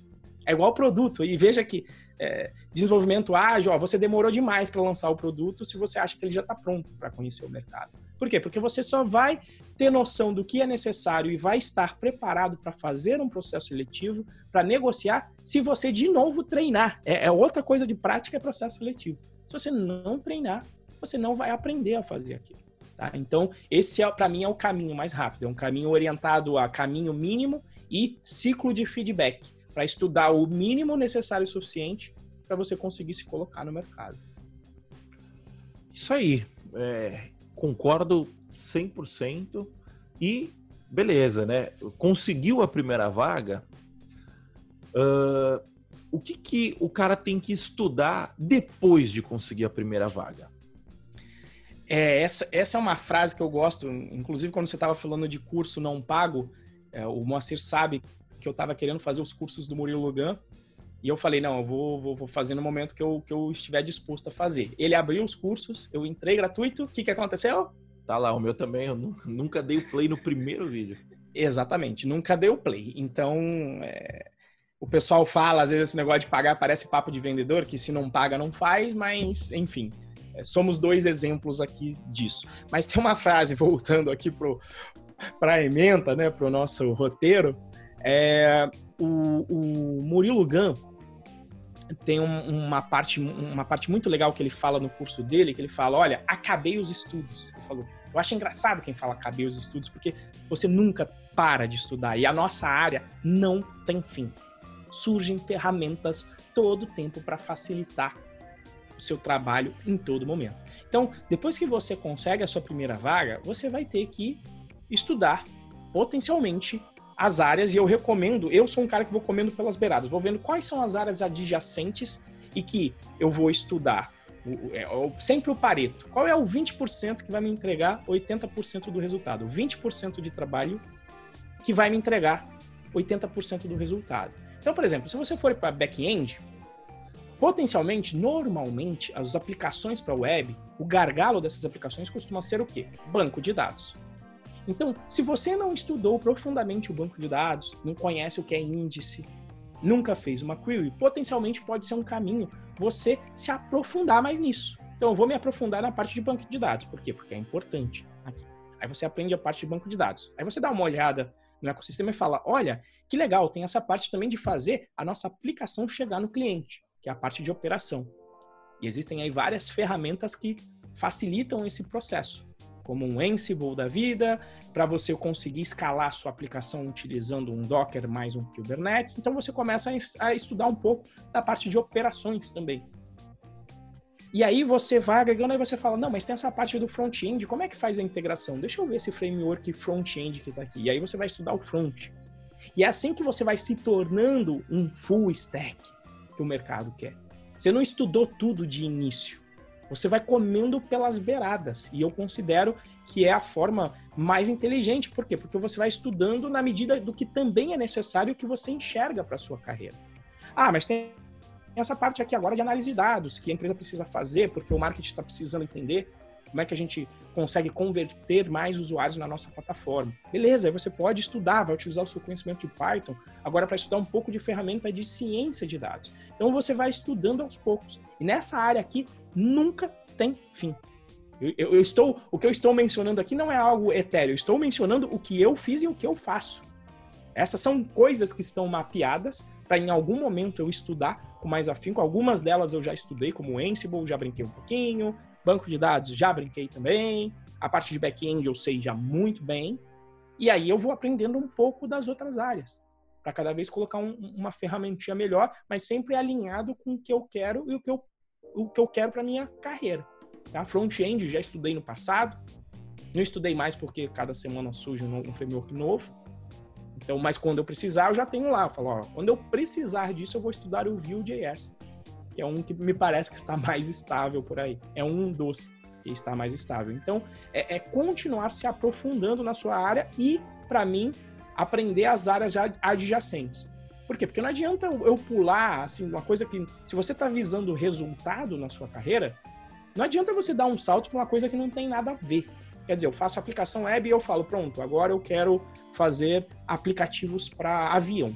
É igual produto. E veja que é, desenvolvimento ágil, ó, você demorou demais para lançar o produto se você acha que ele já está pronto para conhecer o mercado. Por quê? Porque você só vai ter noção do que é necessário e vai estar preparado para fazer um processo seletivo, para negociar, se você de novo treinar. É, é outra coisa de prática é processo seletivo. Se você não treinar, você não vai aprender a fazer aquilo. Tá? Então, esse é, para mim é o caminho mais rápido, é um caminho orientado a caminho mínimo e ciclo de feedback para estudar o mínimo necessário e suficiente para você conseguir se colocar no mercado. Isso aí. É, concordo 100% e beleza, né? Conseguiu a primeira vaga. Uh, o que, que o cara tem que estudar depois de conseguir a primeira vaga? É, essa, essa é uma frase que eu gosto, inclusive quando você estava falando de curso não pago, é, o Moacir sabe que eu estava querendo fazer os cursos do Murilo Lugan. E eu falei, não, eu vou, vou, vou, fazer no momento que eu, que eu estiver disposto a fazer. Ele abriu os cursos, eu entrei gratuito. O que, que aconteceu? Tá lá, o meu também. Eu nunca dei o play no primeiro vídeo. Exatamente, nunca dei o play. Então, é... o pessoal fala, às vezes, esse negócio de pagar parece papo de vendedor, que se não paga, não faz, mas, enfim. É, somos dois exemplos aqui disso. Mas tem uma frase, voltando aqui para a emenda, né, para o nosso roteiro, é, o, o Murilo Gun tem um, uma, parte, uma parte muito legal que ele fala no curso dele, que ele fala, olha, acabei os estudos. Ele falou, eu acho engraçado quem fala acabei os estudos, porque você nunca para de estudar e a nossa área não tem fim. Surgem ferramentas todo tempo para facilitar seu trabalho em todo momento. Então, depois que você consegue a sua primeira vaga, você vai ter que estudar potencialmente as áreas, e eu recomendo, eu sou um cara que vou comendo pelas beiradas, vou vendo quais são as áreas adjacentes e que eu vou estudar. É, sempre o Pareto. Qual é o 20% que vai me entregar 80% do resultado? 20% de trabalho que vai me entregar 80% do resultado. Então, por exemplo, se você for para back-end, potencialmente, normalmente, as aplicações para web, o gargalo dessas aplicações costuma ser o quê? Banco de dados. Então, se você não estudou profundamente o banco de dados, não conhece o que é índice, nunca fez uma query, potencialmente pode ser um caminho você se aprofundar mais nisso. Então, eu vou me aprofundar na parte de banco de dados. Por quê? Porque é importante aqui. Aí você aprende a parte de banco de dados. Aí você dá uma olhada no ecossistema e fala: olha, que legal, tem essa parte também de fazer a nossa aplicação chegar no cliente, que é a parte de operação. E existem aí várias ferramentas que facilitam esse processo como um Ansible da vida, para você conseguir escalar sua aplicação utilizando um Docker mais um Kubernetes. Então você começa a estudar um pouco da parte de operações também. E aí você vai agregando e você fala, não, mas tem essa parte do front-end, como é que faz a integração? Deixa eu ver esse framework front-end que está aqui. E aí você vai estudar o front. E é assim que você vai se tornando um full stack que o mercado quer. Você não estudou tudo de início. Você vai comendo pelas beiradas. E eu considero que é a forma mais inteligente. Por quê? Porque você vai estudando na medida do que também é necessário que você enxerga para sua carreira. Ah, mas tem essa parte aqui agora de análise de dados que a empresa precisa fazer porque o marketing está precisando entender como é que a gente consegue converter mais usuários na nossa plataforma. Beleza, você pode estudar, vai utilizar o seu conhecimento de Python agora para estudar um pouco de ferramenta de ciência de dados. Então você vai estudando aos poucos. E nessa área aqui nunca tem fim. Eu, eu, eu, estou, o que eu estou mencionando aqui não é algo etéreo, eu estou mencionando o que eu fiz e o que eu faço. Essas são coisas que estão mapeadas para em algum momento eu estudar com mais afinco. Algumas delas eu já estudei, como Ansible, já brinquei um pouquinho, banco de dados já brinquei também, a parte de back-end eu sei já muito bem, e aí eu vou aprendendo um pouco das outras áreas. para cada vez colocar um, uma ferramentinha melhor, mas sempre alinhado com o que eu quero e o que eu, o que eu quero para minha carreira. Tá? Front-end já estudei no passado, não estudei mais porque cada semana surge um, framework novo. Então, mas quando eu precisar, eu já tenho lá. Eu falo, ó, quando eu precisar disso, eu vou estudar o Vue.js, que é um que me parece que está mais estável por aí. É um dos que está mais estável. Então, é, é continuar se aprofundando na sua área e, para mim, aprender as áreas adjacentes. Por quê? Porque não adianta eu pular, assim, uma coisa que, se você está visando resultado na sua carreira, não adianta você dar um salto para uma coisa que não tem nada a ver. Quer dizer, eu faço aplicação web e eu falo, pronto, agora eu quero fazer aplicativos para avião,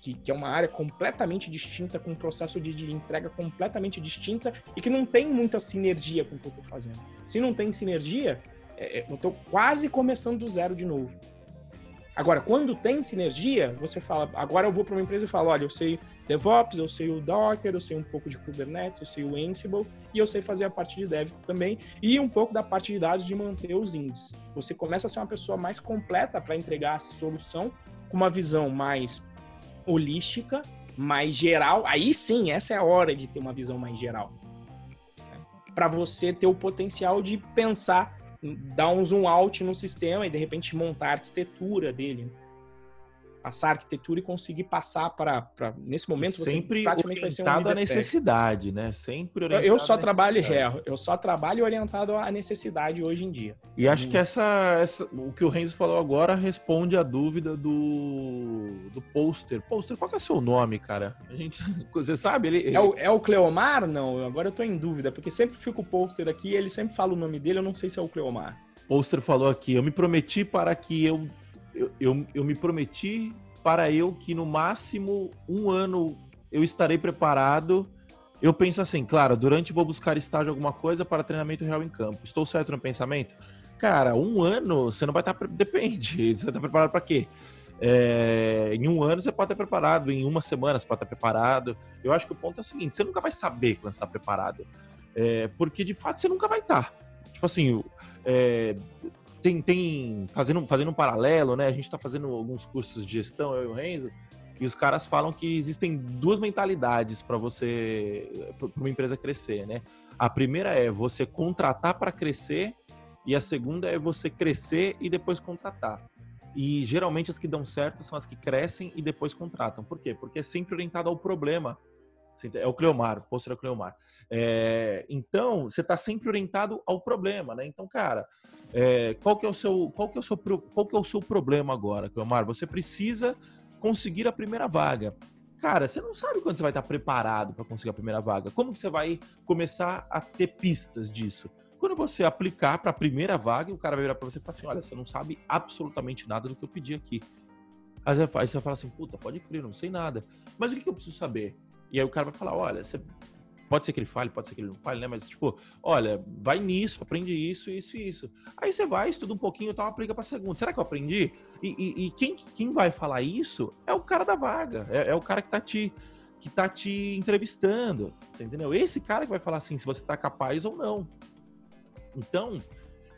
que, que, é uma área completamente distinta, com um processo de, de entrega completamente distinta e que não tem muita sinergia com o que eu estou fazendo. Se não tem sinergia, é, é eu estou quase começando do zero de novo. Agora, quando tem sinergia, você fala, agora eu vou para uma empresa e falo, olha, eu sei DevOps, eu sei o Docker, eu sei um pouco de Kubernetes, eu sei o Ansible e eu sei fazer a parte de Dev também e um pouco da parte de dados de manter os índices. Você começa a ser uma pessoa mais completa para entregar a solução com uma visão mais holística, mais geral. Aí sim, essa é a hora de ter uma visão mais geral. Para você ter o potencial de pensar dar um zoom out no sistema e de repente montar a arquitetura dele. Passar a arquitetura e conseguir passar para. Nesse momento, Sempre você praticamente vai ser um orientado à necessidade, né? Sempre orientado Eu só trabalho é, eu só trabalho orientado à necessidade hoje em dia. E acho hum. que essa, essa, o que o Renzo falou agora responde a dúvida do, do pôster. Pôster, qual que é o seu nome, cara? A gente, você sabe? Ele, ele... É, o, é o Cleomar? Não, agora eu tô em dúvida, porque sempre fica o pôster aqui ele sempre fala o nome dele, eu não sei se é o Cleomar. Pôster falou aqui, eu me prometi para que eu eu, eu, eu me prometi para eu que no máximo um ano eu estarei preparado. Eu penso assim, claro, durante vou buscar estágio alguma coisa para treinamento real em campo. Estou certo no pensamento? Cara, um ano você não vai estar. Depende. Você está preparado para quê? É, em um ano você pode estar preparado, em uma semana você pode estar preparado. Eu acho que o ponto é o seguinte: você nunca vai saber quando você está preparado. É, porque de fato você nunca vai estar. Tipo assim, é, tem, tem fazendo, fazendo um paralelo, né? A gente está fazendo alguns cursos de gestão, eu e o Renzo, e os caras falam que existem duas mentalidades para você, para uma empresa crescer, né? A primeira é você contratar para crescer e a segunda é você crescer e depois contratar. E geralmente as que dão certo são as que crescem e depois contratam. Por quê? Porque é sempre orientado ao problema. É o Cleomar, o pôster é o Cleomar. É, então, você está sempre orientado ao problema, né? Então, cara, é, qual que é o seu, qual que é o seu, qual que é o seu problema agora, Cleomar? Você precisa conseguir a primeira vaga. Cara, você não sabe quando você vai estar preparado para conseguir a primeira vaga. Como que você vai começar a ter pistas disso? Quando você aplicar para a primeira vaga, o cara vai virar para você e falar assim: olha, você não sabe absolutamente nada do que eu pedi aqui. Aí você vai falar assim: puta, pode crer, não sei nada. Mas o que eu preciso saber? E aí o cara vai falar: olha, você Pode ser que ele fale, pode ser que ele não fale, né? Mas, tipo, olha, vai nisso, aprende isso, isso e isso. Aí você vai, estuda um pouquinho tal, aplica pra segunda. Será que eu aprendi? E, e, e, quem, quem vai falar isso é o cara da vaga, é, é, o cara que tá te que tá te entrevistando, entendeu? Esse cara que vai falar assim, se você tá capaz ou não. Então,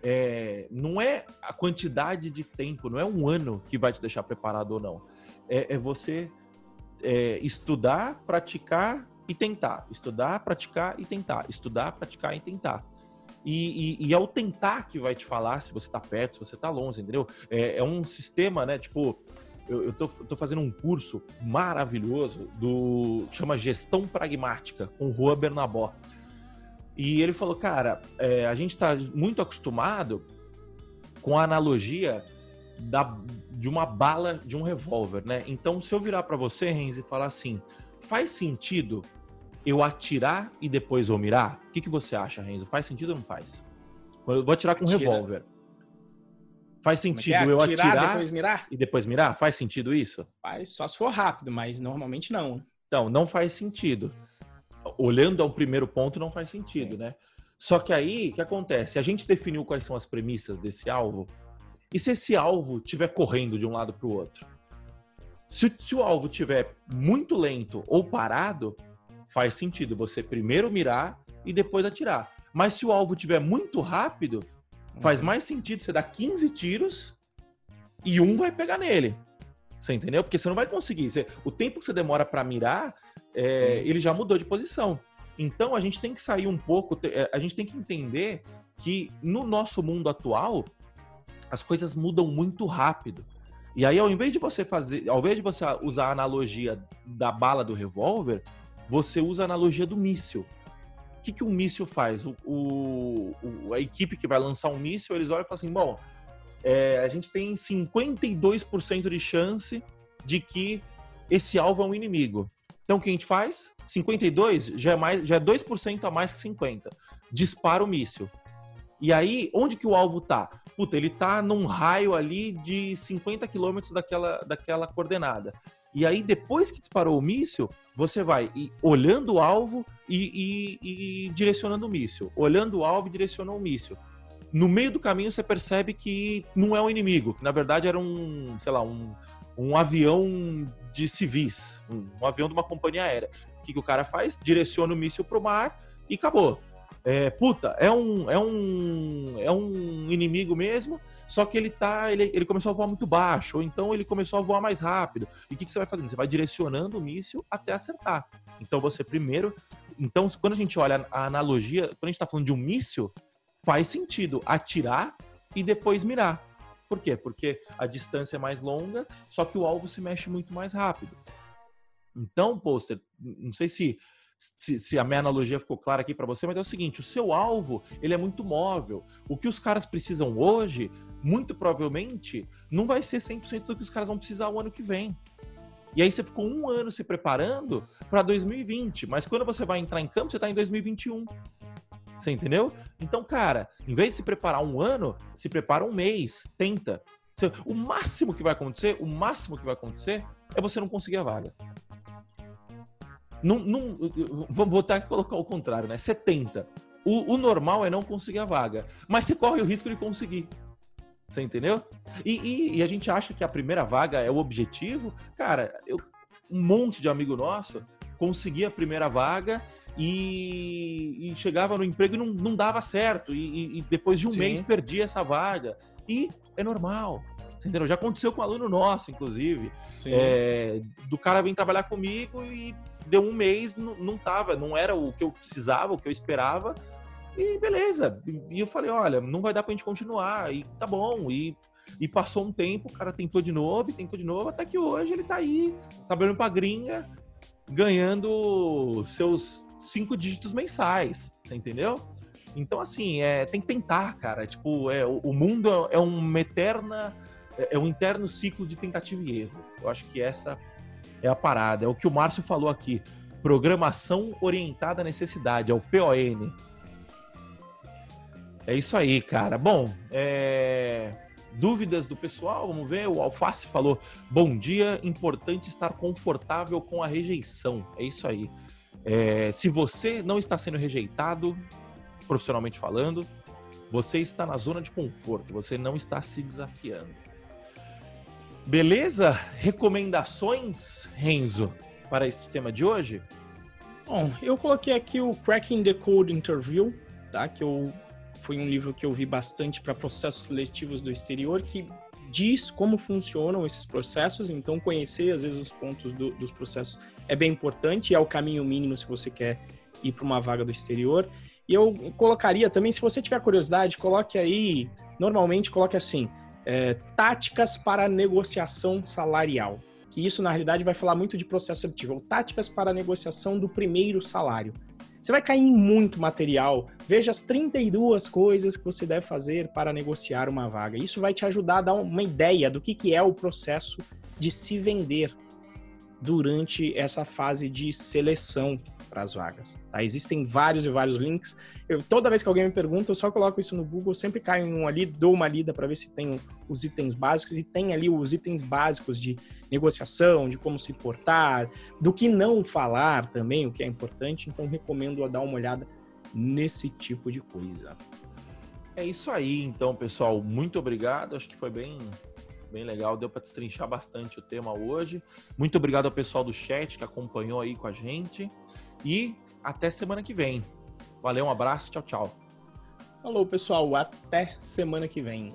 é, não é a quantidade de tempo, não é um ano que vai te deixar preparado ou não. É, é você é, estudar, praticar e tentar. Estudar, praticar e tentar. Estudar, praticar e tentar. E, e, e é o tentar que vai te falar se você está perto, se você está longe, entendeu? É, é, um sistema, né? Tipo, eu, eu tô, tô, fazendo um curso maravilhoso do chama Gestão Pragmática com Juan Bernabó. E ele falou, cara, é, a gente está muito acostumado com a analogia da, de uma bala de um revólver, né? Então, se eu virar para você, Renzi, e falar assim, faz sentido eu atirar e depois eu mirar? O que, que você acha, Renzo? Faz sentido ou não faz? Eu vou atirar com um revólver. Faz é sentido é? eu atirar, atirar depois mirar? e depois mirar? Faz sentido isso? Faz, só se for rápido, mas normalmente não. Então, não faz sentido. Olhando ao primeiro ponto, não faz sentido, é. né? Só que aí, o que acontece? A gente definiu quais são as premissas desse alvo, e se esse alvo estiver correndo de um lado para o outro? Se, se o alvo estiver muito lento ou parado, faz sentido você primeiro mirar e depois atirar. Mas se o alvo tiver muito rápido, faz uhum. mais sentido você dar 15 tiros e um vai pegar nele. Você entendeu? Porque você não vai conseguir. Você, o tempo que você demora para mirar, é, ele já mudou de posição. Então a gente tem que sair um pouco, é, a gente tem que entender que no nosso mundo atual as coisas mudam muito rápido. E aí, ao invés de você fazer, ao invés de você usar a analogia da bala do revólver, você usa a analogia do míssil. O que, que um míssil faz? O, o, a equipe que vai lançar um míssil, eles olham e falam assim: bom, é, a gente tem 52% de chance de que esse alvo é um inimigo. Então o que a gente faz? 52 já é, mais, já é 2% a mais que 50. Dispara o míssil. E aí, onde que o alvo tá? Puta, ele tá num raio ali de 50 quilômetros daquela, daquela coordenada. E aí, depois que disparou o míssil, você vai olhando o alvo e, e, e direcionando o míssil. Olhando o alvo e o míssil. No meio do caminho, você percebe que não é um inimigo, que na verdade era um, sei lá, um, um avião de civis, um, um avião de uma companhia aérea. O que, que o cara faz? Direciona o míssil pro mar e acabou é, puta, é um, é um é um inimigo mesmo, só que ele tá, ele, ele começou a voar muito baixo, ou então ele começou a voar mais rápido. E o que, que você vai fazendo? Você vai direcionando o míssil até acertar. Então você primeiro, então quando a gente olha a analogia, quando a gente está falando de um míssil, faz sentido atirar e depois mirar. Por quê? Porque a distância é mais longa, só que o alvo se mexe muito mais rápido. Então, pôster, não sei se se, se, a minha analogia ficou clara aqui para você, mas é o seguinte: o seu alvo ele é muito móvel. O que os caras precisam hoje, muito provavelmente, não vai ser 100% do que os caras vão precisar o ano que vem. E aí você ficou um ano se preparando para 2020, mas quando você vai entrar em campo, você está em 2021. Você entendeu? Então, cara, em vez de se preparar um ano, se prepara um mês, tenta. O máximo que vai acontecer, o máximo que vai acontecer é você não conseguir a vaga. Não, não, vamos voltar a colocar o contrário, né? 70. O, o, normal é não conseguir a vaga, mas você corre o risco de conseguir. Você entendeu? E, e, e a gente acha que a primeira vaga é o objetivo. Cara, eu, um monte de amigo nosso conseguia a primeira vaga e, e chegava no emprego e não, não dava certo. E, e depois de um Sim. mês perdia essa vaga. E é normal. Você entendeu? Já aconteceu com um aluno nosso, inclusive. É, do cara vir trabalhar comigo e deu um mês, não, não tava, não era o que eu precisava, o que eu esperava. E beleza. E eu falei, olha, não vai dar pra gente continuar. E tá bom. E, e passou um tempo, o cara tentou de novo, tentou de novo, até que hoje ele tá aí, trabalhando pra gringa, ganhando seus cinco dígitos mensais. Você entendeu? Então, assim, é, tem que tentar, cara. Tipo, é, o, o mundo é, é uma eterna. É, é um interno ciclo de tentativa e erro. Eu acho que essa é a parada. É o que o Márcio falou aqui. Programação orientada à necessidade, é o PON. É isso aí, cara. Bom, é... dúvidas do pessoal? Vamos ver. O Alface falou: Bom dia, importante estar confortável com a rejeição. É isso aí. É... Se você não está sendo rejeitado, profissionalmente falando, você está na zona de conforto, você não está se desafiando. Beleza? Recomendações, Renzo, para este tema de hoje? Bom, eu coloquei aqui o Cracking the Code Interview, tá? Que eu foi um livro que eu vi bastante para processos seletivos do exterior, que diz como funcionam esses processos, então conhecer às vezes os pontos do, dos processos é bem importante, é o caminho mínimo se você quer ir para uma vaga do exterior. E eu colocaria também, se você tiver curiosidade, coloque aí, normalmente coloque assim, é, táticas para negociação salarial. Que isso, na realidade, vai falar muito de processo seletivo. Ou táticas para negociação do primeiro salário. Você vai cair em muito material. Veja as 32 coisas que você deve fazer para negociar uma vaga. Isso vai te ajudar a dar uma ideia do que, que é o processo de se vender durante essa fase de seleção para as vagas. Tá? Existem vários e vários links. Eu, toda vez que alguém me pergunta, eu só coloco isso no Google, sempre caio em um ali, dou uma lida para ver se tem os itens básicos e tem ali os itens básicos de negociação, de como se portar, do que não falar também, o que é importante. Então recomendo a dar uma olhada nesse tipo de coisa. É isso aí, então, pessoal. Muito obrigado. Acho que foi bem bem legal, deu para destrinchar bastante o tema hoje. Muito obrigado ao pessoal do chat que acompanhou aí com a gente. E até semana que vem. Valeu, um abraço, tchau, tchau. Falou, pessoal. Até semana que vem.